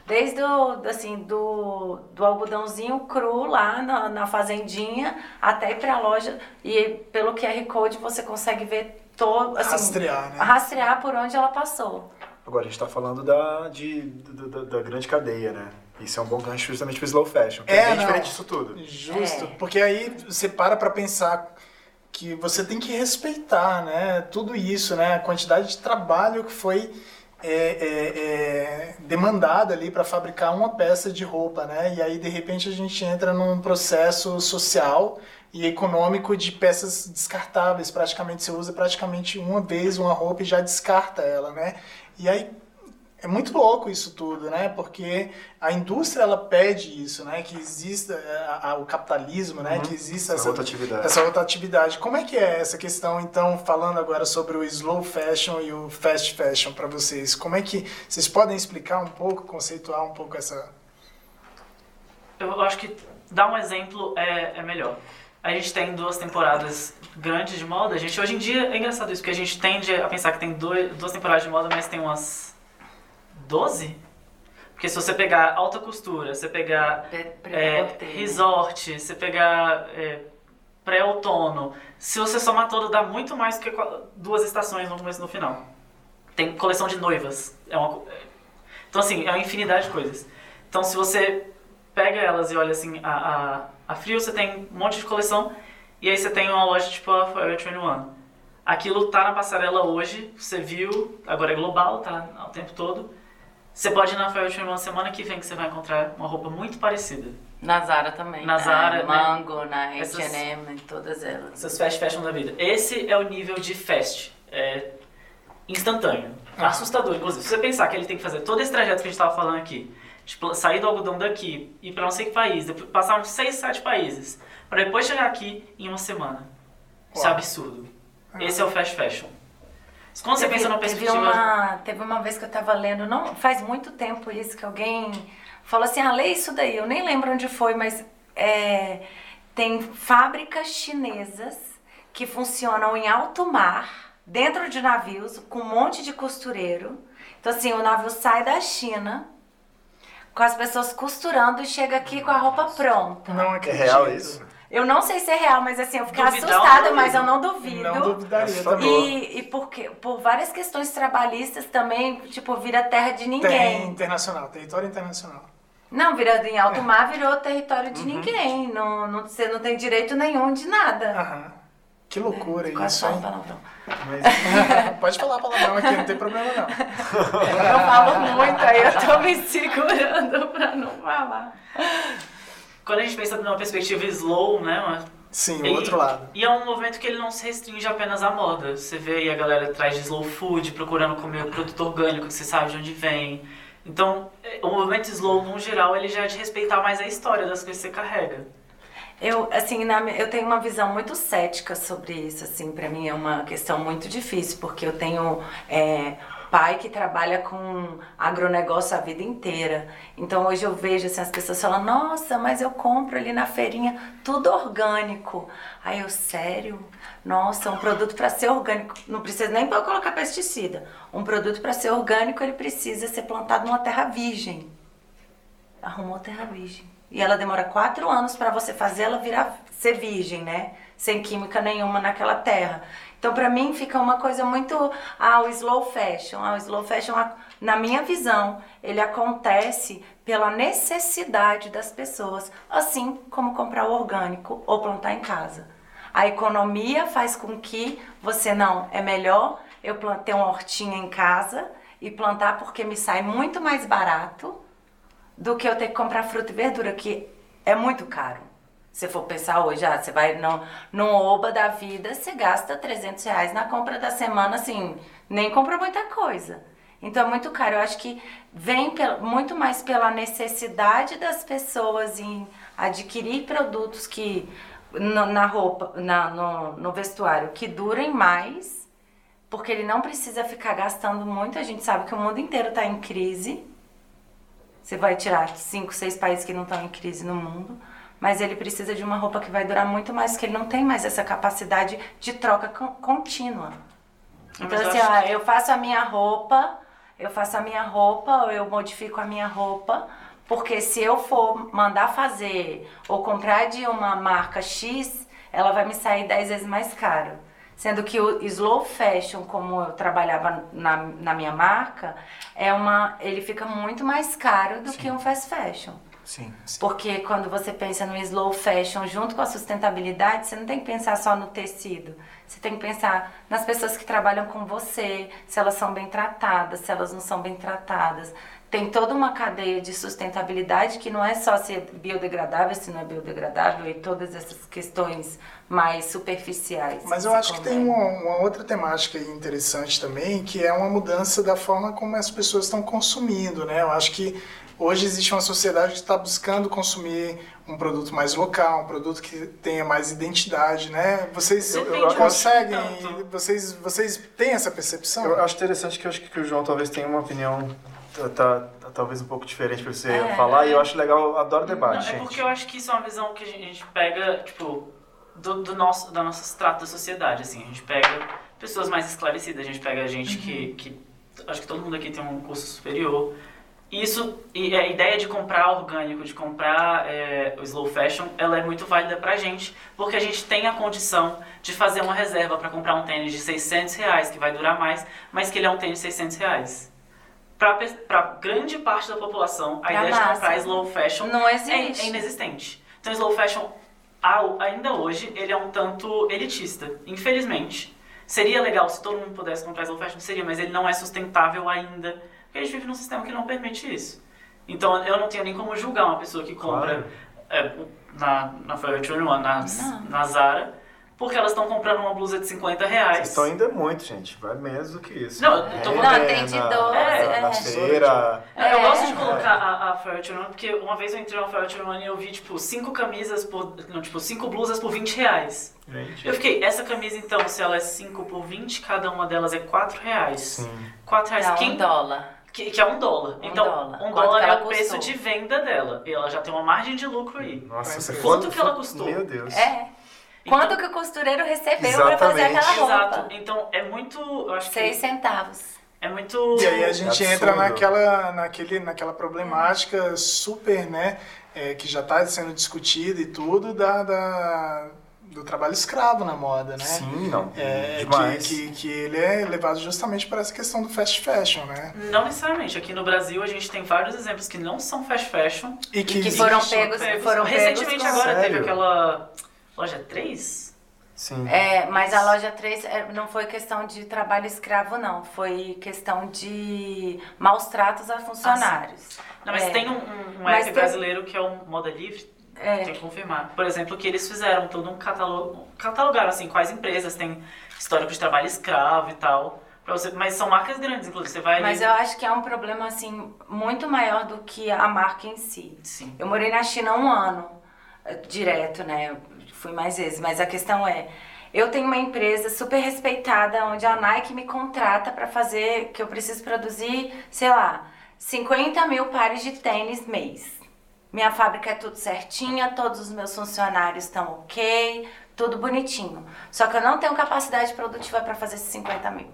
Desde o, assim, do, do algodãozinho cru lá na, na fazendinha até ir para a loja. E pelo QR Code você consegue ver todo. Assim, rastrear, né? Rastrear por onde ela passou. Agora, a gente está falando da, de, da, da, grande cadeia, né? Isso é um bom gancho justamente para slow fashion, que é, é bem não, diferente disso tudo. Justo, é. porque aí você para para pensar que você tem que respeitar, né? Tudo isso, né? A quantidade de trabalho que foi é, é, é demandada ali para fabricar uma peça de roupa, né? E aí de repente a gente entra num processo social e econômico de peças descartáveis. Praticamente você usa praticamente uma vez uma roupa e já descarta ela, né? E aí é muito louco isso tudo, né? Porque a indústria ela pede isso, né? Que exista é, a, a, o capitalismo, né? Uhum. Que exista essa, essa rotatividade. essa rotatividade. Como é que é essa questão, então, falando agora sobre o slow fashion e o fast fashion para vocês? Como é que vocês podem explicar um pouco, conceituar um pouco essa? Eu acho que dar um exemplo é, é melhor. A gente tem duas temporadas grandes de moda. A gente hoje em dia é engraçado isso, porque a gente tende a pensar que tem dois, duas temporadas de moda, mas tem umas 12? Porque se você pegar alta costura, você pegar é, resort, você pegar é, pré-outono, se você somar todo, dá muito mais do que duas estações no começo e no final. Tem coleção de noivas. É uma, então, assim, é uma infinidade de coisas. Então, se você pega elas e olha assim, a, a, a Frio, você tem um monte de coleção, e aí você tem uma loja tipo a Forever 21. Aquilo tá na passarela hoje, você viu, agora é global, tá o tempo todo. Você pode ir na Fashion uma semana que vem que você vai encontrar uma roupa muito parecida. Na Zara também. Na Zara, é, né? Mango, na H&M, todas elas. Essas fast fashion da vida. Esse é o nível de fast. É instantâneo. Ah. Assustador, inclusive. Se você pensar que ele tem que fazer todo esse trajeto que a gente estava falando aqui, tipo, sair do algodão daqui, ir para não sei que país, depois passar uns 6, 7 países, para depois chegar aqui em uma semana. Isso é absurdo. Ah. Esse é o fast fashion. Quando você pensa numa perspectiva... Teve uma, teve uma vez que eu estava lendo, não faz muito tempo isso, que alguém falou assim, ah, lê isso daí. Eu nem lembro onde foi, mas é, tem fábricas chinesas que funcionam em alto mar, dentro de navios, com um monte de costureiro. Então, assim, o navio sai da China com as pessoas costurando e chega aqui com a roupa pronta. Não é real isso? Eu não sei se é real, mas assim, eu fiquei Duvidar assustada, mas eu não duvido. Não duvidaria também. E, e porque, por várias questões trabalhistas também, tipo, vira terra de ninguém. Tem internacional, território internacional. Não, vira em alto mar virou território de uhum. ninguém. Não, não, você não tem direito nenhum de nada. Aham. Que loucura é, isso, hein? Palavrão. Mas, <laughs> pode falar palavrão aqui, não tem problema não. Eu falo muito, aí eu tô me segurando pra não falar quando a gente pensa numa perspectiva slow, né? Uma, Sim, o outro lado. E é um movimento que ele não se restringe apenas à moda. Você vê aí a galera atrás de slow food, procurando comer produto orgânico, que você sabe de onde vem. Então, o movimento slow, no geral, ele já é de respeitar mais a história das coisas que você carrega. Eu, assim, na, eu tenho uma visão muito cética sobre isso, assim, para mim é uma questão muito difícil, porque eu tenho é, pai que trabalha com agronegócio a vida inteira. Então hoje eu vejo assim, as pessoas falam, nossa, mas eu compro ali na feirinha tudo orgânico. Aí eu, sério? Nossa, um produto para ser orgânico, não precisa nem colocar pesticida. Um produto para ser orgânico, ele precisa ser plantado numa terra virgem. Arrumou terra virgem. E ela demora quatro anos para você fazer ela virar ser virgem, né? Sem química nenhuma naquela terra. Então, para mim, fica uma coisa muito. Ah, o slow fashion. Ah, o slow fashion, na minha visão, ele acontece pela necessidade das pessoas, assim como comprar orgânico ou plantar em casa. A economia faz com que você não, é melhor eu ter uma hortinha em casa e plantar porque me sai muito mais barato do que eu ter que comprar fruta e verdura, que é muito caro. Se for pensar hoje, ah, você vai no, no Oba da vida, você gasta 300 reais na compra da semana, assim, nem compra muita coisa. Então é muito caro. Eu acho que vem muito mais pela necessidade das pessoas em adquirir produtos que no, na roupa, na, no, no vestuário, que durem mais, porque ele não precisa ficar gastando muito. A gente sabe que o mundo inteiro está em crise. Você vai tirar cinco, seis países que não estão em crise no mundo mas ele precisa de uma roupa que vai durar muito mais, porque ele não tem mais essa capacidade de troca contínua. Então, assim, ó, que... eu faço a minha roupa, eu faço a minha roupa, ou eu modifico a minha roupa, porque se eu for mandar fazer ou comprar de uma marca X, ela vai me sair 10 vezes mais caro. Sendo que o slow fashion, como eu trabalhava na, na minha marca, é uma, ele fica muito mais caro do Sim. que um fast fashion. Sim, sim, Porque quando você pensa no slow fashion junto com a sustentabilidade, você não tem que pensar só no tecido. Você tem que pensar nas pessoas que trabalham com você, se elas são bem tratadas, se elas não são bem tratadas. Tem toda uma cadeia de sustentabilidade que não é só se é biodegradável, se não é biodegradável e todas essas questões mais superficiais. Mas eu acho que tem uma, uma, outra temática interessante também, que é uma mudança da forma como as pessoas estão consumindo, né? Eu acho que hoje existe uma sociedade que está buscando consumir um produto mais local, um produto que tenha mais identidade, né? Vocês eu, eu conseguem, vocês, vocês têm essa percepção? Eu acho interessante que eu acho que o João talvez tenha uma opinião tá, tá, tá talvez um pouco diferente para você é, falar, é. e eu acho legal, eu adoro debate, Não, É porque eu acho que isso é uma visão que a gente pega, tipo, do, do nosso, da nossa extrato da sociedade, assim. A gente pega pessoas mais esclarecidas, a gente pega gente uhum. que, que... Acho que todo mundo aqui tem um curso superior. Isso, e a ideia de comprar orgânico, de comprar é, o slow fashion, ela é muito válida pra gente, porque a gente tem a condição de fazer uma reserva para comprar um tênis de 600 reais, que vai durar mais, mas que ele é um tênis de 600 reais. Para grande parte da população, a pra ideia massa. de comprar slow fashion Não é, é inexistente. Então, slow fashion ainda hoje, ele é um tanto elitista, infelizmente. Seria legal se todo mundo pudesse comprar slow fashion, seria, mas ele não é sustentável ainda, porque a gente vive num sistema que não permite isso. Então eu não tenho nem como julgar uma pessoa que compra claro. é, na, na Forever 21, na, na Zara, porque elas estão comprando uma blusa de 50 reais. Vocês estão ainda muito, gente. Vai menos do que isso. Não, eu tô Não, tem de 12. É, na feira. É, eu gosto de colocar a, a Forever porque uma vez eu entrei na Forever e eu vi, tipo, cinco camisas por... Não, tipo, cinco blusas por 20 reais. Gente. Eu fiquei, essa camisa então, se ela é 5 por 20, cada uma delas é 4 reais. Sim. 4 reais. Dá Quem... um dólar. Que, que, é um dólar. Um então, dólar. um dólar é o custou? preço de venda dela. E ela já tem uma margem de lucro aí. Nossa, você Quanto que ela custou? Meu Deus. É. Então- Quanto que o costureiro recebeu pra fazer aquela roupa? Exato. Então, é muito... Eu acho Seis que centavos. é muito... E aí a gente Absurdo. entra naquela, naquele, naquela problemática super, né, é, que já está sendo discutida e tudo, da, da- do trabalho escravo na moda, né? Sim, não. É, Demais. que, que, que ele é levado justamente para essa questão do fast fashion, né? Não necessariamente. Aqui no Brasil a gente tem vários exemplos que não são fast fashion. E que, que foram pegos, Pegos. foram Recentemente pegos agora teve Sério? aquela loja 3? Sim. É, mas a loja 3 é, não foi questão de trabalho escravo, não. Foi questão de maus tratos a funcionários. Não, mas É. tem um, um, um Mas app tem- brasileiro que é o Moda Livre, É. tem que confirmar. Por exemplo, que eles fizeram todo um catálogo, catalogaram assim, quais empresas têm histórico de trabalho escravo e tal. Você, mas são marcas grandes, inclusive. Você vai ali... Mas eu acho que é um problema, assim, muito maior do que a marca em si. Sim. Eu morei na China um ano, eh, direto, né? Eu fui mais vezes, mas a questão é, eu tenho uma empresa super respeitada, onde a Nike me contrata para fazer, que eu preciso produzir, sei lá, 50 mil pares de tênis mês. Minha fábrica é tudo certinha, todos os meus funcionários estão ok, tudo bonitinho. Só que eu não tenho capacidade produtiva para fazer esses 50 mil.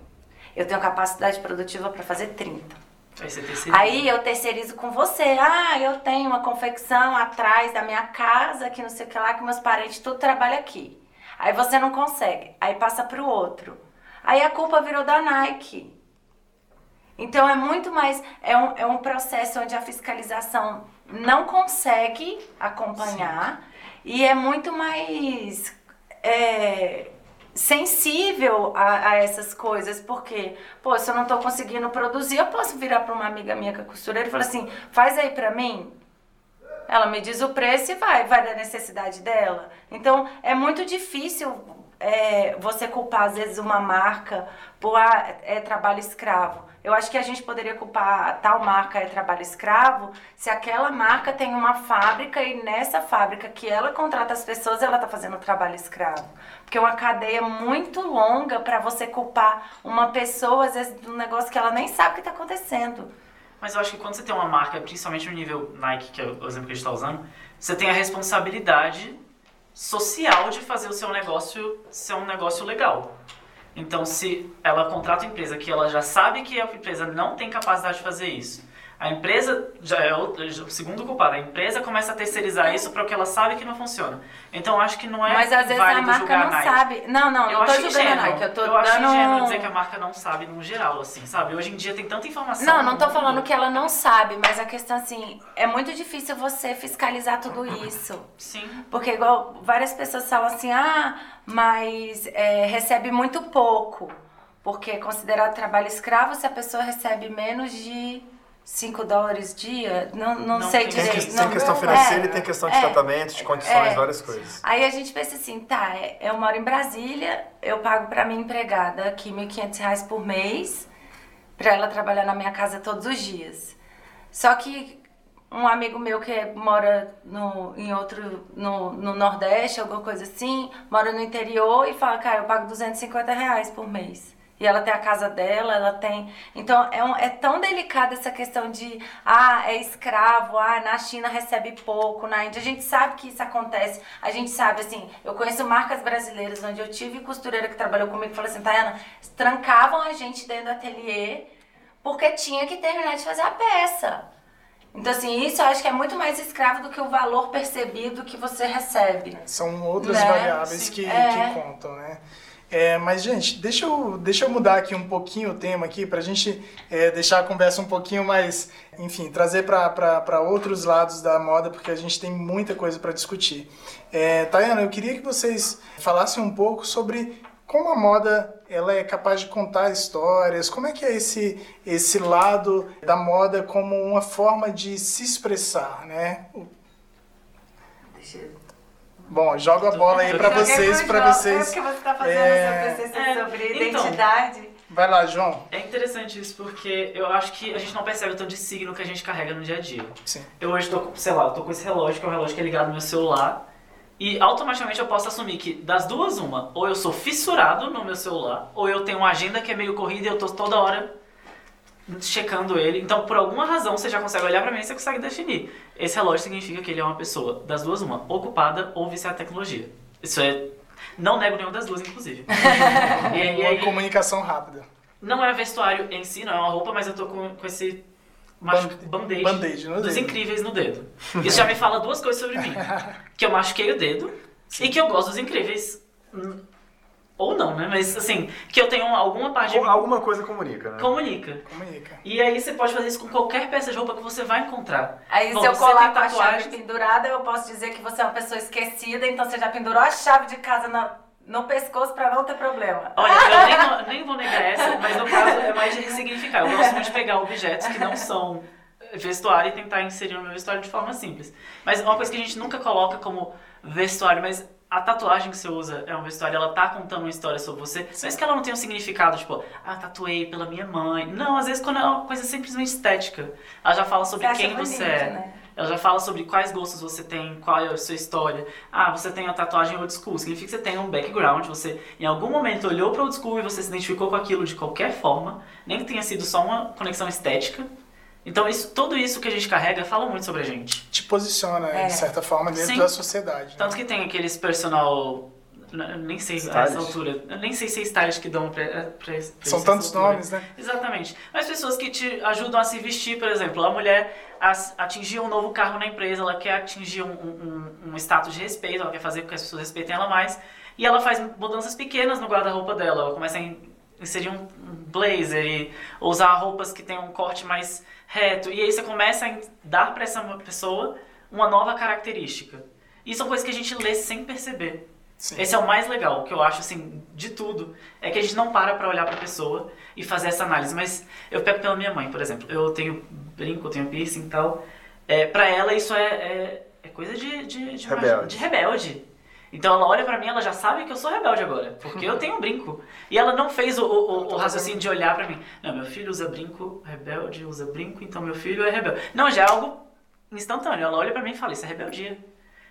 Eu tenho capacidade produtiva para fazer 30. Aí você terceiriza. Aí eu terceirizo com você. Ah, eu tenho uma confecção atrás da minha casa, que não sei o que lá, que meus parentes tudo trabalha aqui. Aí você não consegue. Aí passa pro outro. Aí a culpa virou da Nike. Então é muito mais. É um, é um processo onde a fiscalização não consegue acompanhar e é muito mais. é, sensível a, a essas coisas, porque, pô, se eu não tô conseguindo produzir, eu posso virar para uma amiga minha que é costureira e falar assim, faz aí para mim. Ela me diz o preço e vai, vai da necessidade dela. Então, é muito difícil é, você culpar, às vezes, uma marca por ah, é trabalho escravo. Eu acho que a gente poderia culpar tal marca é trabalho escravo se aquela marca tem uma fábrica e nessa fábrica que ela contrata as pessoas, ela está fazendo trabalho escravo. Porque é uma cadeia muito longa para você culpar uma pessoa, às vezes, de um negócio que ela nem sabe o que está acontecendo. Mas eu acho que quando você tem uma marca, principalmente no nível Nike, que é o exemplo que a gente está usando, você tem a responsabilidade social de fazer o seu negócio ser um negócio legal. Então, se ela contrata uma empresa que ela já sabe que a empresa não tem capacidade de fazer isso, A empresa já é o, o segundo culpado. A empresa começa a terceirizar isso para o que ela sabe que não funciona. Então acho que não é Mas às vezes a marca a não Nike. sabe. Não, não, Eu não tô julgando a ingênuo. Nike. Eu tô eu acho dando... ingênuo dizer que a marca não sabe no geral, assim, sabe? Hoje em dia tem tanta informação. Não, não tô mundo. falando que ela não sabe, mas a questão assim, é muito difícil você fiscalizar tudo isso. Sim. Porque igual várias pessoas falam assim, ah, mas é, recebe muito pouco. Porque é considerado trabalho escravo se a pessoa recebe menos de 5 dólares dia. Não, não, Não sei tem Tem, direito. que- não, tem questão é, financeira e tem questão de é, tratamento, de condições, é. várias coisas. Aí a gente pensa assim, tá, é- eu moro em Brasília, eu pago pra minha empregada aqui 1.500 reais por mês, pra ela trabalhar na minha casa todos os dias. Só que um amigo meu que mora no, em outro, no, no Nordeste, alguma coisa assim, mora no interior e fala, cara, eu pago 250 reais por mês. E ela tem a casa dela, ela tem. Então é, um- é tão delicada essa questão de ah, é escravo, ah, na China recebe pouco, na Índia. A gente sabe que isso acontece. A gente sabe, assim, eu conheço marcas brasileiras onde eu tive costureira que trabalhou comigo e falou assim, Tayana, trancavam a gente dentro do ateliê porque tinha que terminar de fazer a peça. Então, assim, isso eu acho que é muito mais escravo do que o valor percebido que você recebe. São outras Né? variáveis Sim. que, É. que contam, né? É, mas, gente, deixa eu, deixa eu mudar aqui um pouquinho o tema aqui pra gente é, deixar a conversa um pouquinho mais, enfim, trazer para outros lados da moda, porque a gente tem muita coisa para discutir. É, Tayana, eu queria que vocês falassem um pouco sobre como a moda ela é capaz de contar histórias, como é que é esse, esse lado da moda como uma forma de se expressar, né? Deixa eu... Bom, jogo a bola aí para Joguei vocês, para vocês. É porque você tá fazendo É. seu TCC É, sobre então. identidade. Vai lá, João. É interessante isso porque eu acho que a gente não percebe o tanto de signo que a gente carrega no dia a dia. Sim. Eu hoje tô, com- sei lá, eu tô com esse relógio, que é um relógio que é ligado no meu celular. E automaticamente eu posso assumir que das duas, uma, ou eu sou fissurado no meu celular, ou eu tenho uma agenda que é meio corrida e eu tô toda hora checando ele. Então, por alguma razão, você já consegue olhar pra mim e você consegue definir. Esse relógio significa que ele é uma pessoa, das duas, uma, ocupada ou viciada em tecnologia. Isso é. Não nego nenhuma das duas, inclusive. <laughs> e, e Uma aí, comunicação rápida. não é vestuário em si, não é uma roupa, mas eu tô com, com esse Band- band-aid, no dos dedo. incríveis no dedo. Isso já me fala duas coisas sobre mim. <laughs> Que eu machuquei o dedo e que eu gosto dos incríveis. Ou não, né? Mas assim, que eu tenho alguma parte de Ou mim Alguma coisa comunica, né? comunica. Comunica. E aí você pode fazer isso com qualquer peça de roupa que você vai encontrar. Aí, Bom, se eu colar com a chave pendurada, eu posso dizer que você é uma pessoa esquecida, então você já pendurou a chave de casa na- no pescoço pra não ter problema. Olha, <laughs> eu nem, vou- nem vou negar essa, mas no caso é mais de ressignificar. Eu gosto muito de pegar objetos que não são vestuário e tentar inserir no meu vestuário de forma simples. Mas uma coisa que a gente nunca coloca como vestuário, mas a tatuagem que você usa é um vestuário, ela tá contando uma história sobre você, mesmo que ela não tenha um significado, tipo, ah, tatuei pela minha mãe. Não, às vezes quando é uma coisa simplesmente estética, ela já fala sobre Você quem bonito, você é. né? Ela já fala sobre quais gostos você tem, qual é a sua história. Ah, você tem a tatuagem old school. Significa que você tem um background, você em algum momento olhou para old school e você se identificou com aquilo de qualquer forma, nem que tenha sido só uma conexão estética. Então, isso, tudo isso que a gente carrega fala muito sobre a gente. Te posiciona, É. de certa forma, dentro Sim. da sociedade. né? Tanto que tem aqueles personal. Nem sei a essa altura. Nem sei se é stylist que dão pra, pra, pra São tantos altura. nomes, né? Exatamente. Mas pessoas que te ajudam a se vestir, por exemplo. A mulher atingir um novo cargo na empresa, ela quer atingir um, um, um status de respeito, ela quer fazer com que as pessoas respeitem ela mais. E ela faz mudanças pequenas no guarda-roupa dela. Ela começa a inserir um blazer e usar roupas que tem um corte mais reto. E aí você começa a dar para essa pessoa uma nova característica. E são coisas que a gente lê sem perceber. Sim. Esse é o mais legal, que eu acho, assim, de tudo. É que a gente não para pra olhar pra pessoa e fazer essa análise. Mas eu pego pela minha mãe, por exemplo. Eu tenho brinco, eu tenho piercing e tal. É, pra ela, isso é, é, é coisa de, de, de, Rebelde. de rebelde. Então ela olha pra mim, ela já sabe que eu sou rebelde agora. Porque eu tenho um brinco. E ela não fez o, o, o- o raciocínio de olhar pra mim. Não, meu filho usa brinco, rebelde, usa brinco, então meu filho é rebelde. Não, já é algo instantâneo. Ela olha pra mim e fala, isso é rebeldia.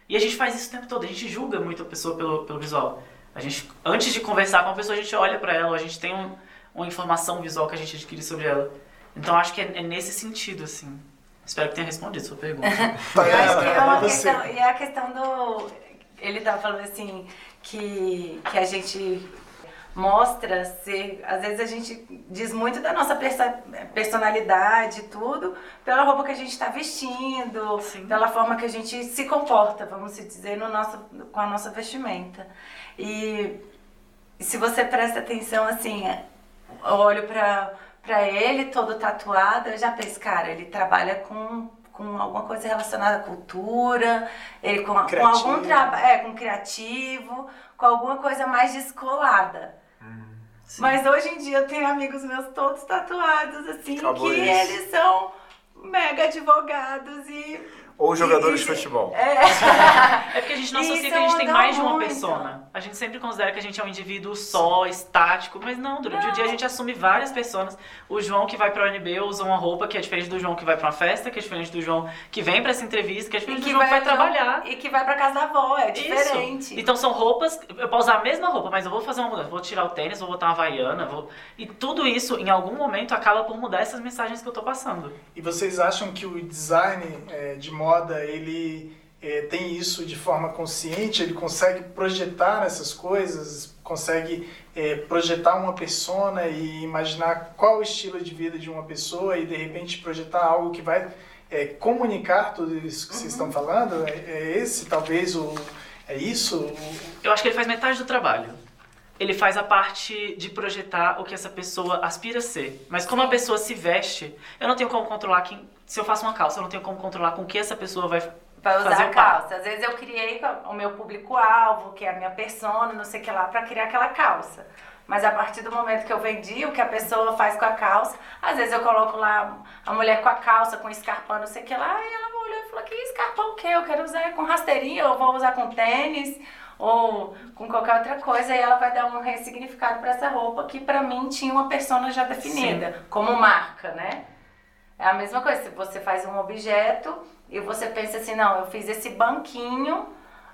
E a gente faz isso o tempo todo, a gente julga muito a pessoa pelo, pelo visual. A gente, antes de conversar com a pessoa, a gente olha pra ela, a gente tem um, uma informação visual que a gente adquire sobre ela. Então acho que é, é nesse sentido, assim. Espero que tenha respondido a sua pergunta. <laughs> Eu acho que é uma e você? questão, e é a questão do. Ele tava falando assim, que, que a gente. mostra ser. Às vezes a gente diz muito da nossa personalidade, tudo, pela roupa que a gente está vestindo, Sim. pela forma que a gente se comporta, vamos dizer, no nosso, com a nossa vestimenta. E se você presta atenção, assim, eu olho para para ele todo tatuado, eu já penso, cara, ele trabalha com com alguma coisa relacionada à cultura, ele com, com algum trabalho, é, com criativo, com alguma coisa mais descolada. Hum, Mas hoje em dia eu tenho amigos meus todos tatuados, assim, Acabou que isso. eles são mega advogados e ou jogadores de futebol. <laughs> É. é porque a gente não associa que a gente tem mais de uma muito. persona. A gente sempre considera que a gente é um indivíduo só, estático, mas não, durante não. o dia a gente assume várias pessoas. O João que vai pra UNB usa uma roupa que é diferente do João que vai pra uma festa, que é diferente do João que vem pra essa entrevista, que é diferente que do João que vai trabalhar. E que vai pra casa da avó, é diferente. Isso. Então são roupas, eu posso usar a mesma roupa, mas eu vou fazer uma mudança. Vou tirar o tênis, vou botar uma havaiana, vou... E tudo isso, em algum momento, acaba por mudar essas mensagens que eu tô passando. E vocês acham que o design é, de moda, ele é, tem isso de forma consciente, ele consegue projetar essas coisas, consegue é, projetar uma persona e imaginar qual o estilo de vida de uma pessoa e de repente projetar algo que vai é, comunicar tudo isso que uhum. vocês estão falando? É, é, esse talvez o. É isso? Eu acho que ele faz metade do trabalho. Ele faz a parte de projetar o que essa pessoa aspira a ser. Mas como a pessoa se veste, eu não tenho como controlar quem. Se eu faço uma calça, eu não tenho como controlar com que essa pessoa vai Vai usar a calça. Às vezes eu criei o meu público-alvo, que é a minha persona, não sei o que lá, para criar aquela calça. Mas a partir do momento que eu vendi o que a pessoa faz com a calça, às vezes eu coloco lá a mulher com a calça, com escarpão, não sei o que lá, e ela olhou e falou: Que escarpão o quê? Eu quero usar com rasteirinha, ou vou usar com tênis, ou com qualquer outra coisa. E ela vai dar um ressignificado para essa roupa que para mim tinha uma persona já definida, Sim. como marca, né? É a mesma coisa, se você faz um objeto e você pensa assim, não, eu fiz esse banquinho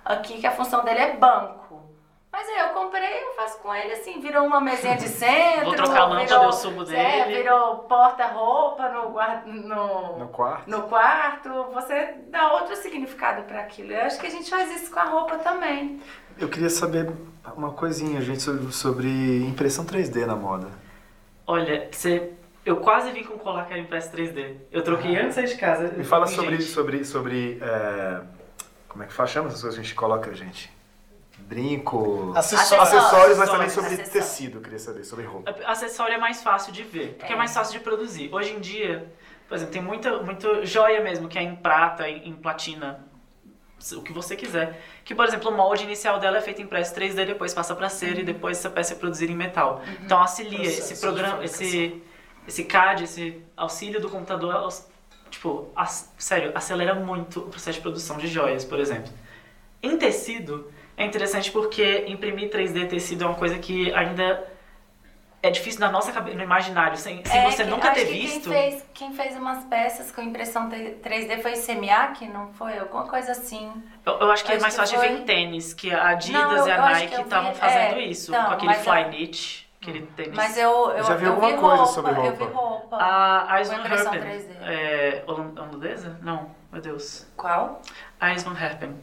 aqui que a função dele é banco. Mas aí eu comprei, eu faço com ele assim, virou uma mesinha de <laughs> centro. Vou trocar a lâmpada, eu subo dele. É, virou porta-roupa no, no, no, quarto. no quarto. Você dá outro significado para aquilo. Eu acho que a gente faz isso com a roupa também. Eu queria saber uma coisinha, gente, sobre impressão 3D na moda. Olha, você eu quase vim com colar que era impresso 3D. Eu troquei ah. antes de sair de casa. Me fala sobre, sobre, sobre é, como é que faz? Chama essas coisas que a gente coloca, gente? Brinco, acessórios, acessórios mas também sobre acessórios. tecido, queria saber, sobre roupa. Acessório é mais fácil de ver, porque é, é mais fácil de produzir. Hoje em dia, por exemplo, tem muita, muita joia mesmo, que é em prata, em, em platina, o que você quiser. Que, por exemplo, o molde inicial dela é feito em impresso 3D, depois passa para cera uhum. e depois essa peça é produzida em metal. Uhum. Então auxilia Processo esse programa, esse esse CAD, esse auxílio do computador, tipo, sério, acelera muito o processo de produção de joias, por exemplo. Em tecido, é interessante porque imprimir 3D tecido é uma coisa que ainda é difícil na nossa cabeça, no imaginário, sem, sem é, você que, nunca ter visto. Quem fez, quem fez umas peças com impressão 3D foi Semiac, não foi? Alguma coisa assim. Eu, eu acho que é acho é mais fácil foi... ver em tênis, que a Adidas não, eu, e a Nike estavam fazendo é, isso, então, com aquele Flyknit aquele tênis. Mas eu, eu, já vi eu alguma vi coisa roupa, sobre roupa. Eu vi roupa. A Iris Van Herpen. É, holandesa? Não, meu Deus. Qual? A Iris Van Herpen.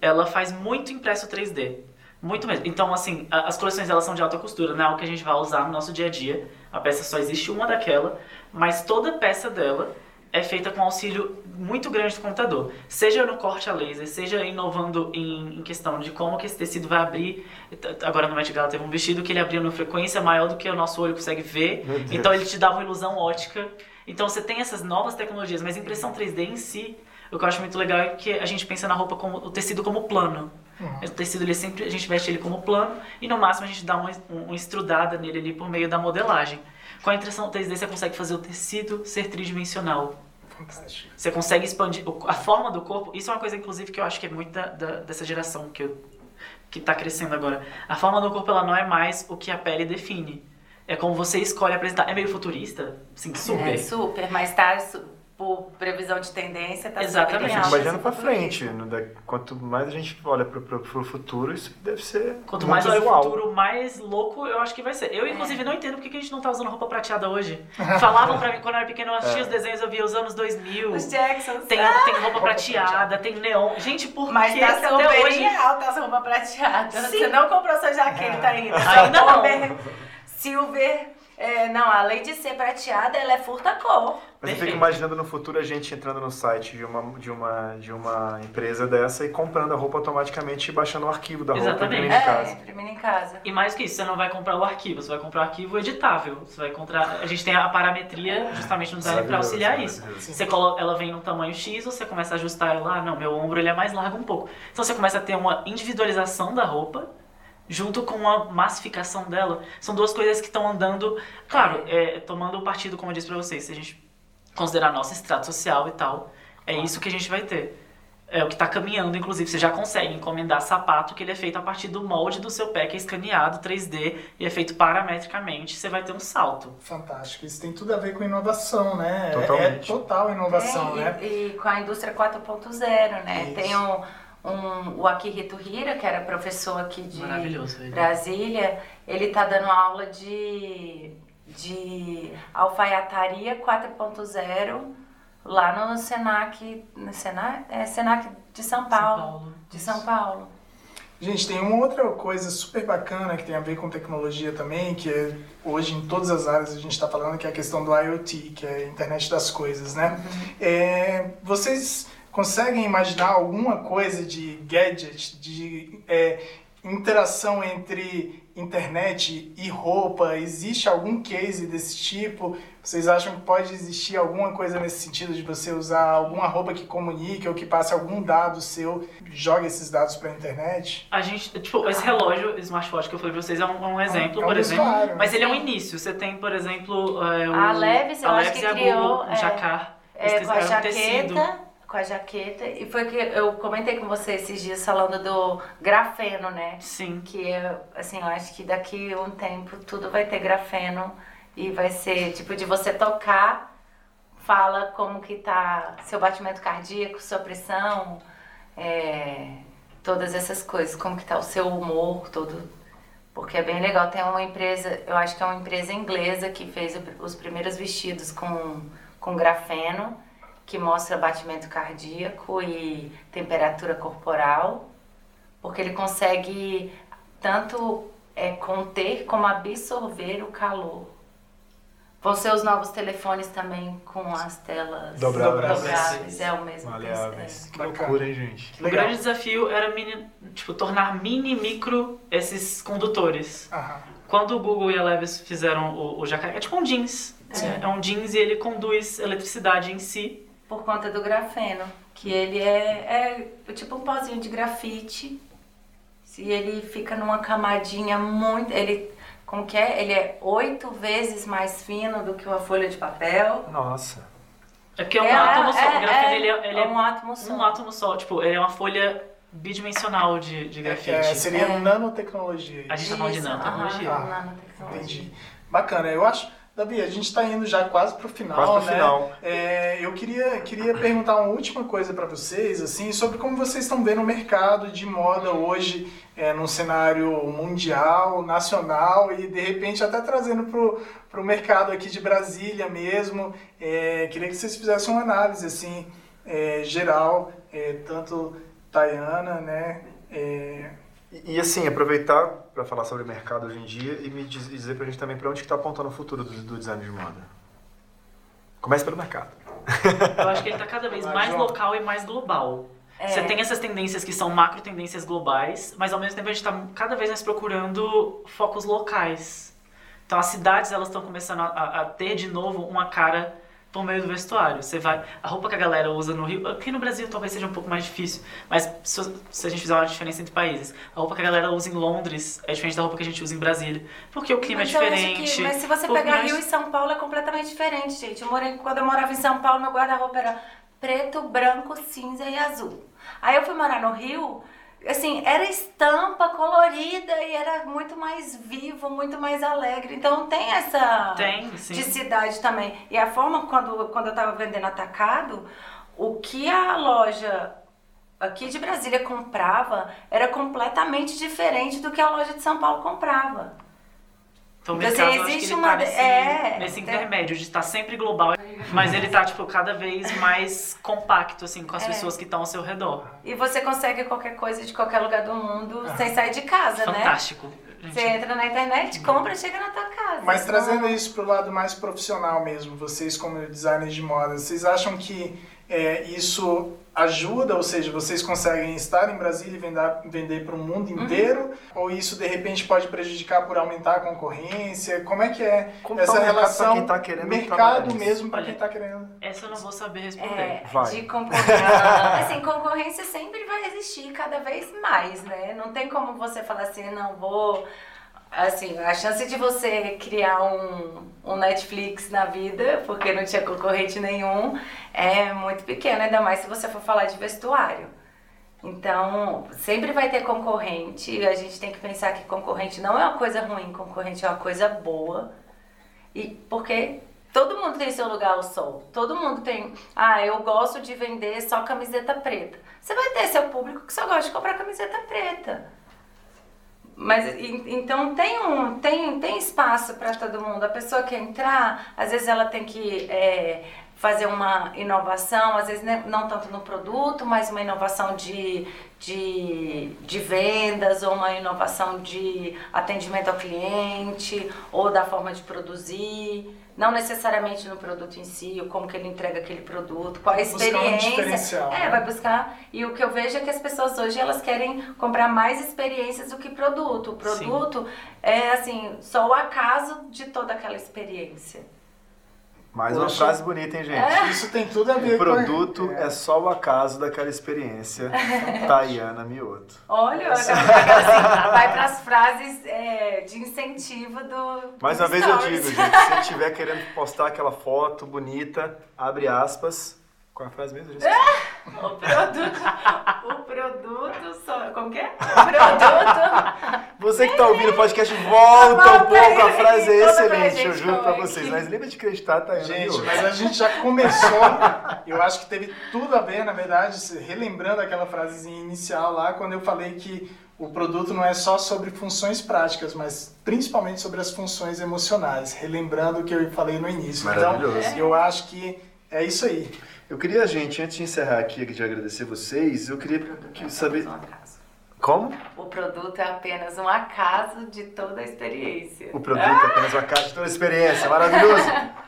Ela faz muito impresso 3D. Muito mesmo. Então, assim, as coleções dela são de alta costura, não é algo que a gente vai usar no nosso dia a dia. A peça só existe uma daquela, mas toda peça dela é feita com auxílio muito grande do computador. Seja no corte a laser, seja inovando em, em questão de como que esse tecido vai abrir. Agora no Met Gala teve um vestido que ele abria numa frequência maior do que o nosso olho consegue ver. Então ele te dava uma ilusão ótica. Então você tem essas novas tecnologias, mas impressão 3D em si, o que eu acho muito legal é que a gente pensa na roupa como o tecido como plano. Uhum. O tecido ele sempre a gente veste ele como plano e no máximo a gente dá uma, uma estrudada nele ali por meio da modelagem. Com a impressão 3D você consegue fazer o tecido ser tridimensional. Fantástico. Você consegue expandir a forma do corpo. Isso é uma coisa, inclusive, que eu acho que é muito da, da, dessa geração que, eu, que tá crescendo agora. A forma do corpo ela não é mais o que a pele define. É como você escolhe apresentar. É meio futurista? Sim, super. É, super, mas tá por previsão de tendência, tá Exatamente. super pra por frente. da- Quanto mais a gente olha pro, pro, pro futuro, isso deve ser. Quanto muito mais olha o futuro, mais louco eu acho que vai ser. Eu, É. inclusive, não entendo por que que a gente não tá usando roupa prateada hoje. <laughs> Falavam pra mim, quando eu era pequeno, eu assistia É. os desenhos, eu via os anos 2000. Os Jacksons. Tem, tem roupa prateada, tem neon. Gente, por Mas que tá até super hoje... em alta essa roupa prateada. Sim. Você não comprou sua jaqueta ainda. Ainda não. Silver. É, não, além de ser prateada, ela é furta-cor. Mas eu fico imaginando no futuro a gente entrando no site de uma, de uma, de uma empresa dessa e comprando a roupa automaticamente e baixando o arquivo da roupa Exatamente. imprimindo em É, casa. imprimindo em casa. E mais que isso, você não vai comprar o arquivo, você vai comprar o arquivo editável. Você vai comprar. A gente tem a parametria justamente no design para auxiliar isso. Você coloca, ela vem no tamanho X, você começa a ajustar ela, ah, não, meu ombro ele é mais largo um pouco. Então você começa a ter uma individualização da roupa junto com a massificação dela. São duas coisas que estão andando, claro, é, tomando o partido, como eu disse pra vocês, se a gente considerar nosso extrato social e tal, é isso que a gente vai ter. É o que está caminhando, inclusive, você já consegue encomendar sapato que ele é feito a partir do molde do seu pé, que é escaneado 3D e é feito parametricamente, você vai ter um salto. Fantástico. Isso tem tudo a ver com inovação, né? É- Totalmente. É total inovação, É, né? e, e com a indústria 4.0, né? Isso. Tem um, um, o Akihito Hira, que era professor aqui de. Brasília, ele tá dando aula de, de alfaiataria 4.0 lá no Senac, no Senac, é, Senac de São Paulo, de São Paulo. Gente, tem uma outra coisa super bacana que tem a ver com tecnologia também, que é, hoje em todas as áreas a gente está falando, que é a questão do IoT, que é a internet das coisas, né? É, vocês conseguem imaginar alguma coisa de gadget, de é, interação entre internet e roupa? Existe algum case desse tipo? Vocês acham que pode existir alguma coisa nesse sentido de você usar alguma roupa que comunique ou que passe algum dado seu, jogue esses dados para a internet? A gente, tipo, esse relógio, smartwatch que eu falei pra vocês é um, é um exemplo, é um por exemplo. usuário, Mas ele é um início. Você tem, por exemplo, é, o, A Levis, eu a acho Levis que criou, Google, o é, Jacar. É, com a um tecido. Com a jaqueta, e foi que eu comentei com você esses dias falando do grafeno, né? Sim. Que é, assim, eu acho que daqui um tempo tudo vai ter grafeno e vai ser tipo de você tocar, fala como que tá seu batimento cardíaco, sua pressão, é, todas essas coisas, como que tá o seu humor, todo. Porque é bem legal. Tem uma empresa, eu acho que é uma empresa inglesa que fez os primeiros vestidos com, com grafeno, que mostra batimento cardíaco e temperatura corporal porque ele consegue tanto é, conter como absorver o calor. Vão ser os novos telefones também com as telas Dobráveis. dobráveis, é o mesmo Maleáveis. Que loucura, hein, gente? O Legal. grande desafio era mini, tipo, tornar mini micro esses condutores. Aham. Quando o Google e a Levis fizeram o, o Jacar, é tipo um jeans. É. é um jeans e ele conduz eletricidade em si. Por conta do grafeno, que ele é, é tipo um pozinho de grafite. Se ele fica numa camadinha muito. Ele, como que é? Ele é oito vezes mais fino do que uma folha de papel. Nossa. É porque é um átomo só. o grafeno ele é, ele é um átomo só. um átomo só. Tipo, ele é uma folha bidimensional de, de grafite. É, seria É. nanotecnologia. A gente tá falando de Isso, nanotecnologia. aham, Ah, nanotecnologia. Entendi. Bacana, eu acho. Davi, a gente está indo já quase pro final, Quase né? final. É, eu queria, queria perguntar uma última coisa para vocês, assim, sobre como vocês estão vendo o mercado de moda hoje, é, num cenário mundial, nacional e de repente até trazendo pro, pro mercado aqui de Brasília mesmo. É, queria que vocês fizessem uma análise assim é, geral, é, tanto Tayana, né? E, e, assim, aproveitar para falar sobre o mercado hoje em dia e me diz- dizer pra gente também para onde que tá apontando o futuro do, do design de moda. Comece pelo mercado. Eu acho que ele tá cada vez mais João. local e mais global. É. Você tem essas tendências que são macro tendências globais, mas ao mesmo tempo a gente está cada vez mais procurando focos locais. Então as cidades elas estão começando a, a- a ter de novo uma cara por meio do vestuário. Você vai, a roupa que a galera usa no Rio, aqui no Brasil talvez seja um pouco mais difícil, mas se, se a gente fizer uma diferença entre países, a roupa que a galera usa em Londres é diferente da roupa que a gente usa em Brasília, porque o clima Mas é diferente. que- mas se você pegar nós- Rio e São Paulo é completamente diferente, gente. Eu morei, quando eu morava em São Paulo, meu guarda-roupa era preto, branco, cinza e azul. Aí eu fui morar no Rio, assim, era estampa colorida e era muito mais vivo, muito mais alegre. Então tem essa Tem, sim. de cidade também. E a forma quando, quando eu tava vendendo atacado, o que a loja aqui de Brasília comprava era completamente diferente do que a loja de São Paulo comprava. Então, o Então, mercado, assim, eu acho que existe ele uma tá nesse, é, nesse tem- intermédio de estar sempre global, mas ele tá, tipo, cada vez mais compacto, assim, com as É. pessoas que estão ao seu redor. E você consegue qualquer coisa de qualquer lugar do mundo sem sair de casa, né? Fantástico. gente. Você entra na internet, compra e chega na tua casa. Mas Então, trazendo isso para o lado mais profissional mesmo, vocês como designers de moda, vocês acham que é, isso ajuda, ou seja, vocês conseguem estar em Brasília e vender, vender para o mundo Uhum. inteiro? Ou isso de repente pode prejudicar por aumentar a concorrência? Como é que é Como essa tá relação tá querendo mercado mesmo para quem está querendo? Essa eu não vou saber responder. É, Vai. de concorrência. <laughs> assim, concorrência sempre vai existir cada vez mais, né? Não tem como você falar assim, não vou. Assim, a chance de você criar um, um Netflix na vida, porque não tinha concorrente nenhum, é muito pequena, ainda mais se você for falar de vestuário. Então, sempre vai ter concorrente, e a gente tem que pensar que concorrente não é uma coisa ruim, concorrente é uma coisa boa. E porque todo mundo tem seu lugar ao sol. Todo mundo tem. Ah, eu gosto de vender só camiseta preta. Você vai ter seu público que só gosta de comprar camiseta preta. Mas então tem um tem, tem espaço para todo mundo. A pessoa que entrar, às vezes ela tem que é, fazer uma inovação, às vezes né, não tanto no produto, mas uma inovação de, de, de vendas ou uma inovação de atendimento ao cliente ou da forma de produzir. Não necessariamente no produto em si, ou como que ele entrega aquele produto, qual a Buscar um experiência. diferencial, é, né? vai buscar. E o que eu vejo é que as pessoas hoje elas querem comprar mais experiências do que produto. O produto é assim, só o acaso de toda aquela experiência. Mais uma Poxa. frase bonita, hein, gente? É. Isso tem tudo a ver O produto com... é só o acaso daquela experiência. <laughs> Tayana Mioto. Olha, assim, vai para as frases é, de incentivo do. Mais do uma vez eu digo, gente, se você estiver querendo postar aquela foto bonita, abre aspas. Qual é a frase mesmo? Esqueci. O produto. o produto só. Como que é? O produto. Você que tá ouvindo o podcast, volta um pouco, a aí, frase é excelente, eu juro pra é vocês. Mas lembra de acreditar, Tayana Gente, Mioto. mas a gente já começou, eu acho que teve tudo a ver, na verdade, relembrando aquela frasezinha inicial lá, quando eu falei que o produto não é só sobre funções práticas, mas principalmente sobre as funções emocionais, relembrando o que eu falei no início. Maravilhoso. Então, eu acho que é isso aí. Eu queria, gente, antes de encerrar aqui, de agradecer vocês, eu queria que- saber... Um acaso. Como? O produto é apenas um acaso de toda a experiência. O produto é apenas uma caixa de toda a experiência, maravilhoso. <laughs>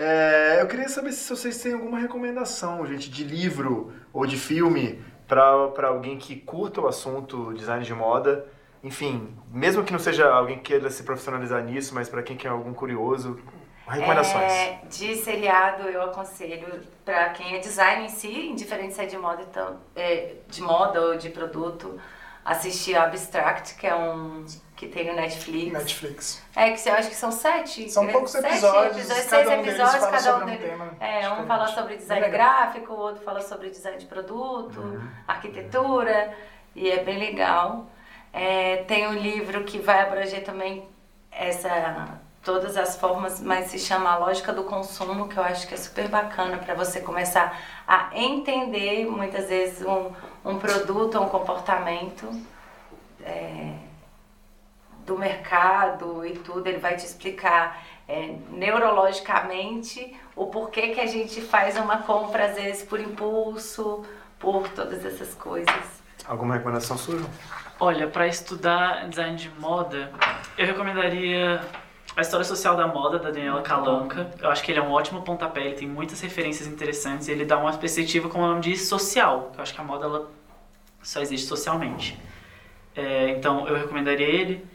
É, eu queria saber se vocês têm alguma recomendação, gente, de livro ou de filme para alguém que curta o assunto design de moda. Enfim, mesmo que não seja alguém que queira se profissionalizar nisso, mas para quem quer algum curioso, recomendações. É, de seriado eu aconselho para quem é design em si, indiferente se é de moda, então, é, de moda ou de produto, assistir Abstract, que é um que tem no Netflix. Netflix. É que eu acho que são sete. São é, poucos sete episódios, seis cada um episódios, cada um um deles. tema É, um fala sobre design gráfico, o outro fala sobre design de produto, arquitetura, e é bem legal. É, tem um livro que vai abranger também essa todas as formas, mas se chama A Lógica do Consumo, que eu acho que é super bacana para você começar a entender muitas vezes um, um produto, um comportamento é, do mercado e tudo. Ele vai te explicar é, neurologicamente o porquê que a gente faz uma compra às vezes por impulso, por todas essas coisas. Alguma recomendação sua? Olha, para estudar design de moda, eu recomendaria A História Social da Moda, da Daniela Kalanka. Eu acho que ele é um ótimo pontapé, ele tem muitas referências interessantes e ele dá uma perspectiva, como o nome diz, social. Eu acho que a moda ela só existe socialmente. É, então, eu recomendaria ele.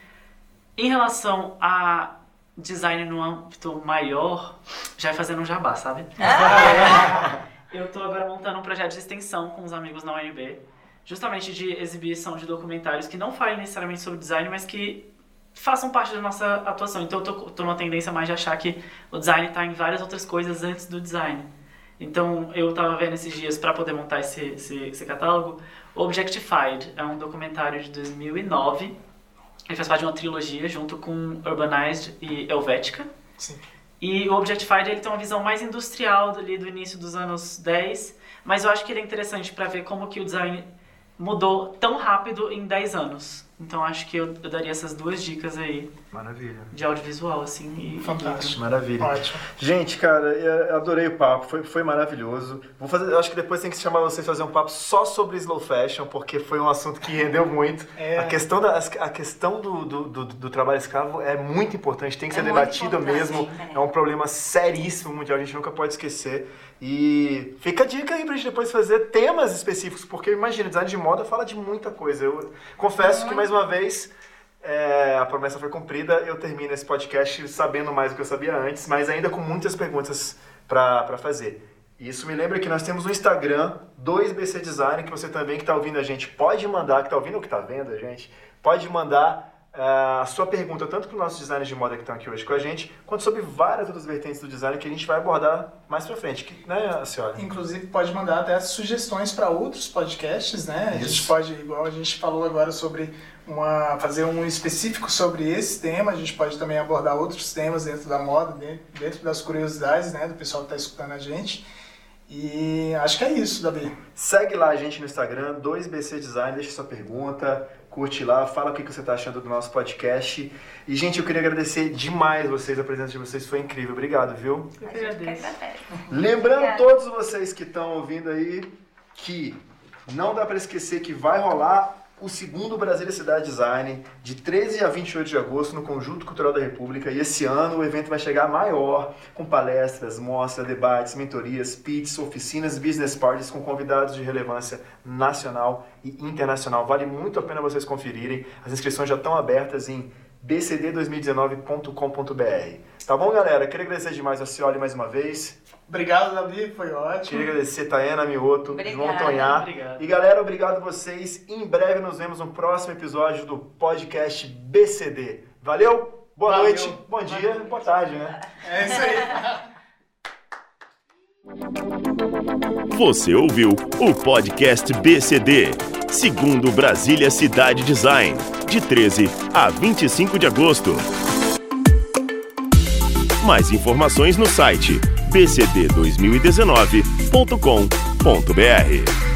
Em relação a design no âmbito maior, já vai fazendo um jabá, sabe? É, <laughs> eu tô agora montando um projeto de extensão com os amigos na UNB, justamente de exibição de documentários que não falem necessariamente sobre design, mas que façam parte da nossa atuação. Então eu tô, tô numa tendência mais de achar que o design está em várias outras coisas antes do design. Então eu estava vendo esses dias para poder montar esse, esse, esse catálogo. Objectified é um documentário de 2009. Ele faz parte de uma trilogia junto com Urbanized e Helvética. Sim. E o Objectified ele tem uma visão mais industrial ali do início dos anos 10, mas eu acho que ele é interessante para ver como que o design mudou tão rápido em 10 anos. Então acho que eu, eu daria essas duas dicas aí Maravilha. de audiovisual, assim. E, Fantástico. Maravilha. Ótimo. Gente, cara, eu adorei o papo, foi, foi maravilhoso. Vou fazer, eu acho que depois tem que chamar vocês fazer um papo só sobre slow fashion, porque foi um assunto que rendeu muito. É. A questão, da, a questão do, do, do, do trabalho escravo é muito importante, tem que É ser debatido mesmo. né? É um problema seríssimo mundial, a gente nunca pode esquecer. E fica a dica aí pra gente depois fazer temas específicos, porque imagina, design de moda fala de muita coisa. Eu confesso que mais uma vez é, a promessa foi cumprida. Eu termino esse podcast sabendo mais do que eu sabia antes, mas ainda com muitas perguntas para fazer. Isso me lembra que nós temos o Instagram 2BC Design, que você também que está ouvindo a gente pode mandar, que está ouvindo ou que está vendo a gente, pode mandar a sua pergunta tanto para os nossos designers de moda que estão aqui hoje com a gente, quanto sobre várias outras vertentes do design que a gente vai abordar mais para frente, que, né, senhora? Inclusive pode mandar até sugestões para outros podcasts, né? A gente Isso. pode, igual a gente falou agora sobre uma fazer um específico sobre esse tema, a gente pode também abordar outros temas dentro da moda, dentro, dentro das curiosidades, né, do pessoal que está escutando a gente. E acho que é isso, Davi. Segue lá a gente no Instagram, 2BC Design, deixa sua pergunta, curte lá, fala o que que você está achando do nosso podcast. E, gente, eu queria agradecer demais vocês, a presença de vocês foi incrível. Obrigado, viu? Eu que agradeço. Lembrando Obrigada. todos vocês que estão ouvindo aí que não dá para esquecer que vai rolar o segundo Brasília Cidade Design de 13 a 28 de agosto no Conjunto Cultural da República e esse ano o evento vai chegar maior com palestras, mostras, debates, mentorias, pits, oficinas, business parties com convidados de relevância nacional e internacional. Vale muito a pena vocês conferirem. As inscrições já estão abertas em bcd2019.com.br. Tá bom, galera? Queria agradecer demais a Cioli mais uma vez. Obrigado, Davi, foi ótimo. Queria agradecer Taena Mioto, João Obrigada. Tonhá. Obrigado. E galera, obrigado vocês. Em breve nos vemos no próximo episódio do podcast BCD. Valeu, boa Valeu. noite, bom dia, boa tarde, né? É isso aí. Você ouviu o podcast BCD, segundo Brasília Cidade Design, de 13 a 25 de agosto. Mais informações no site bcd2019.com.br.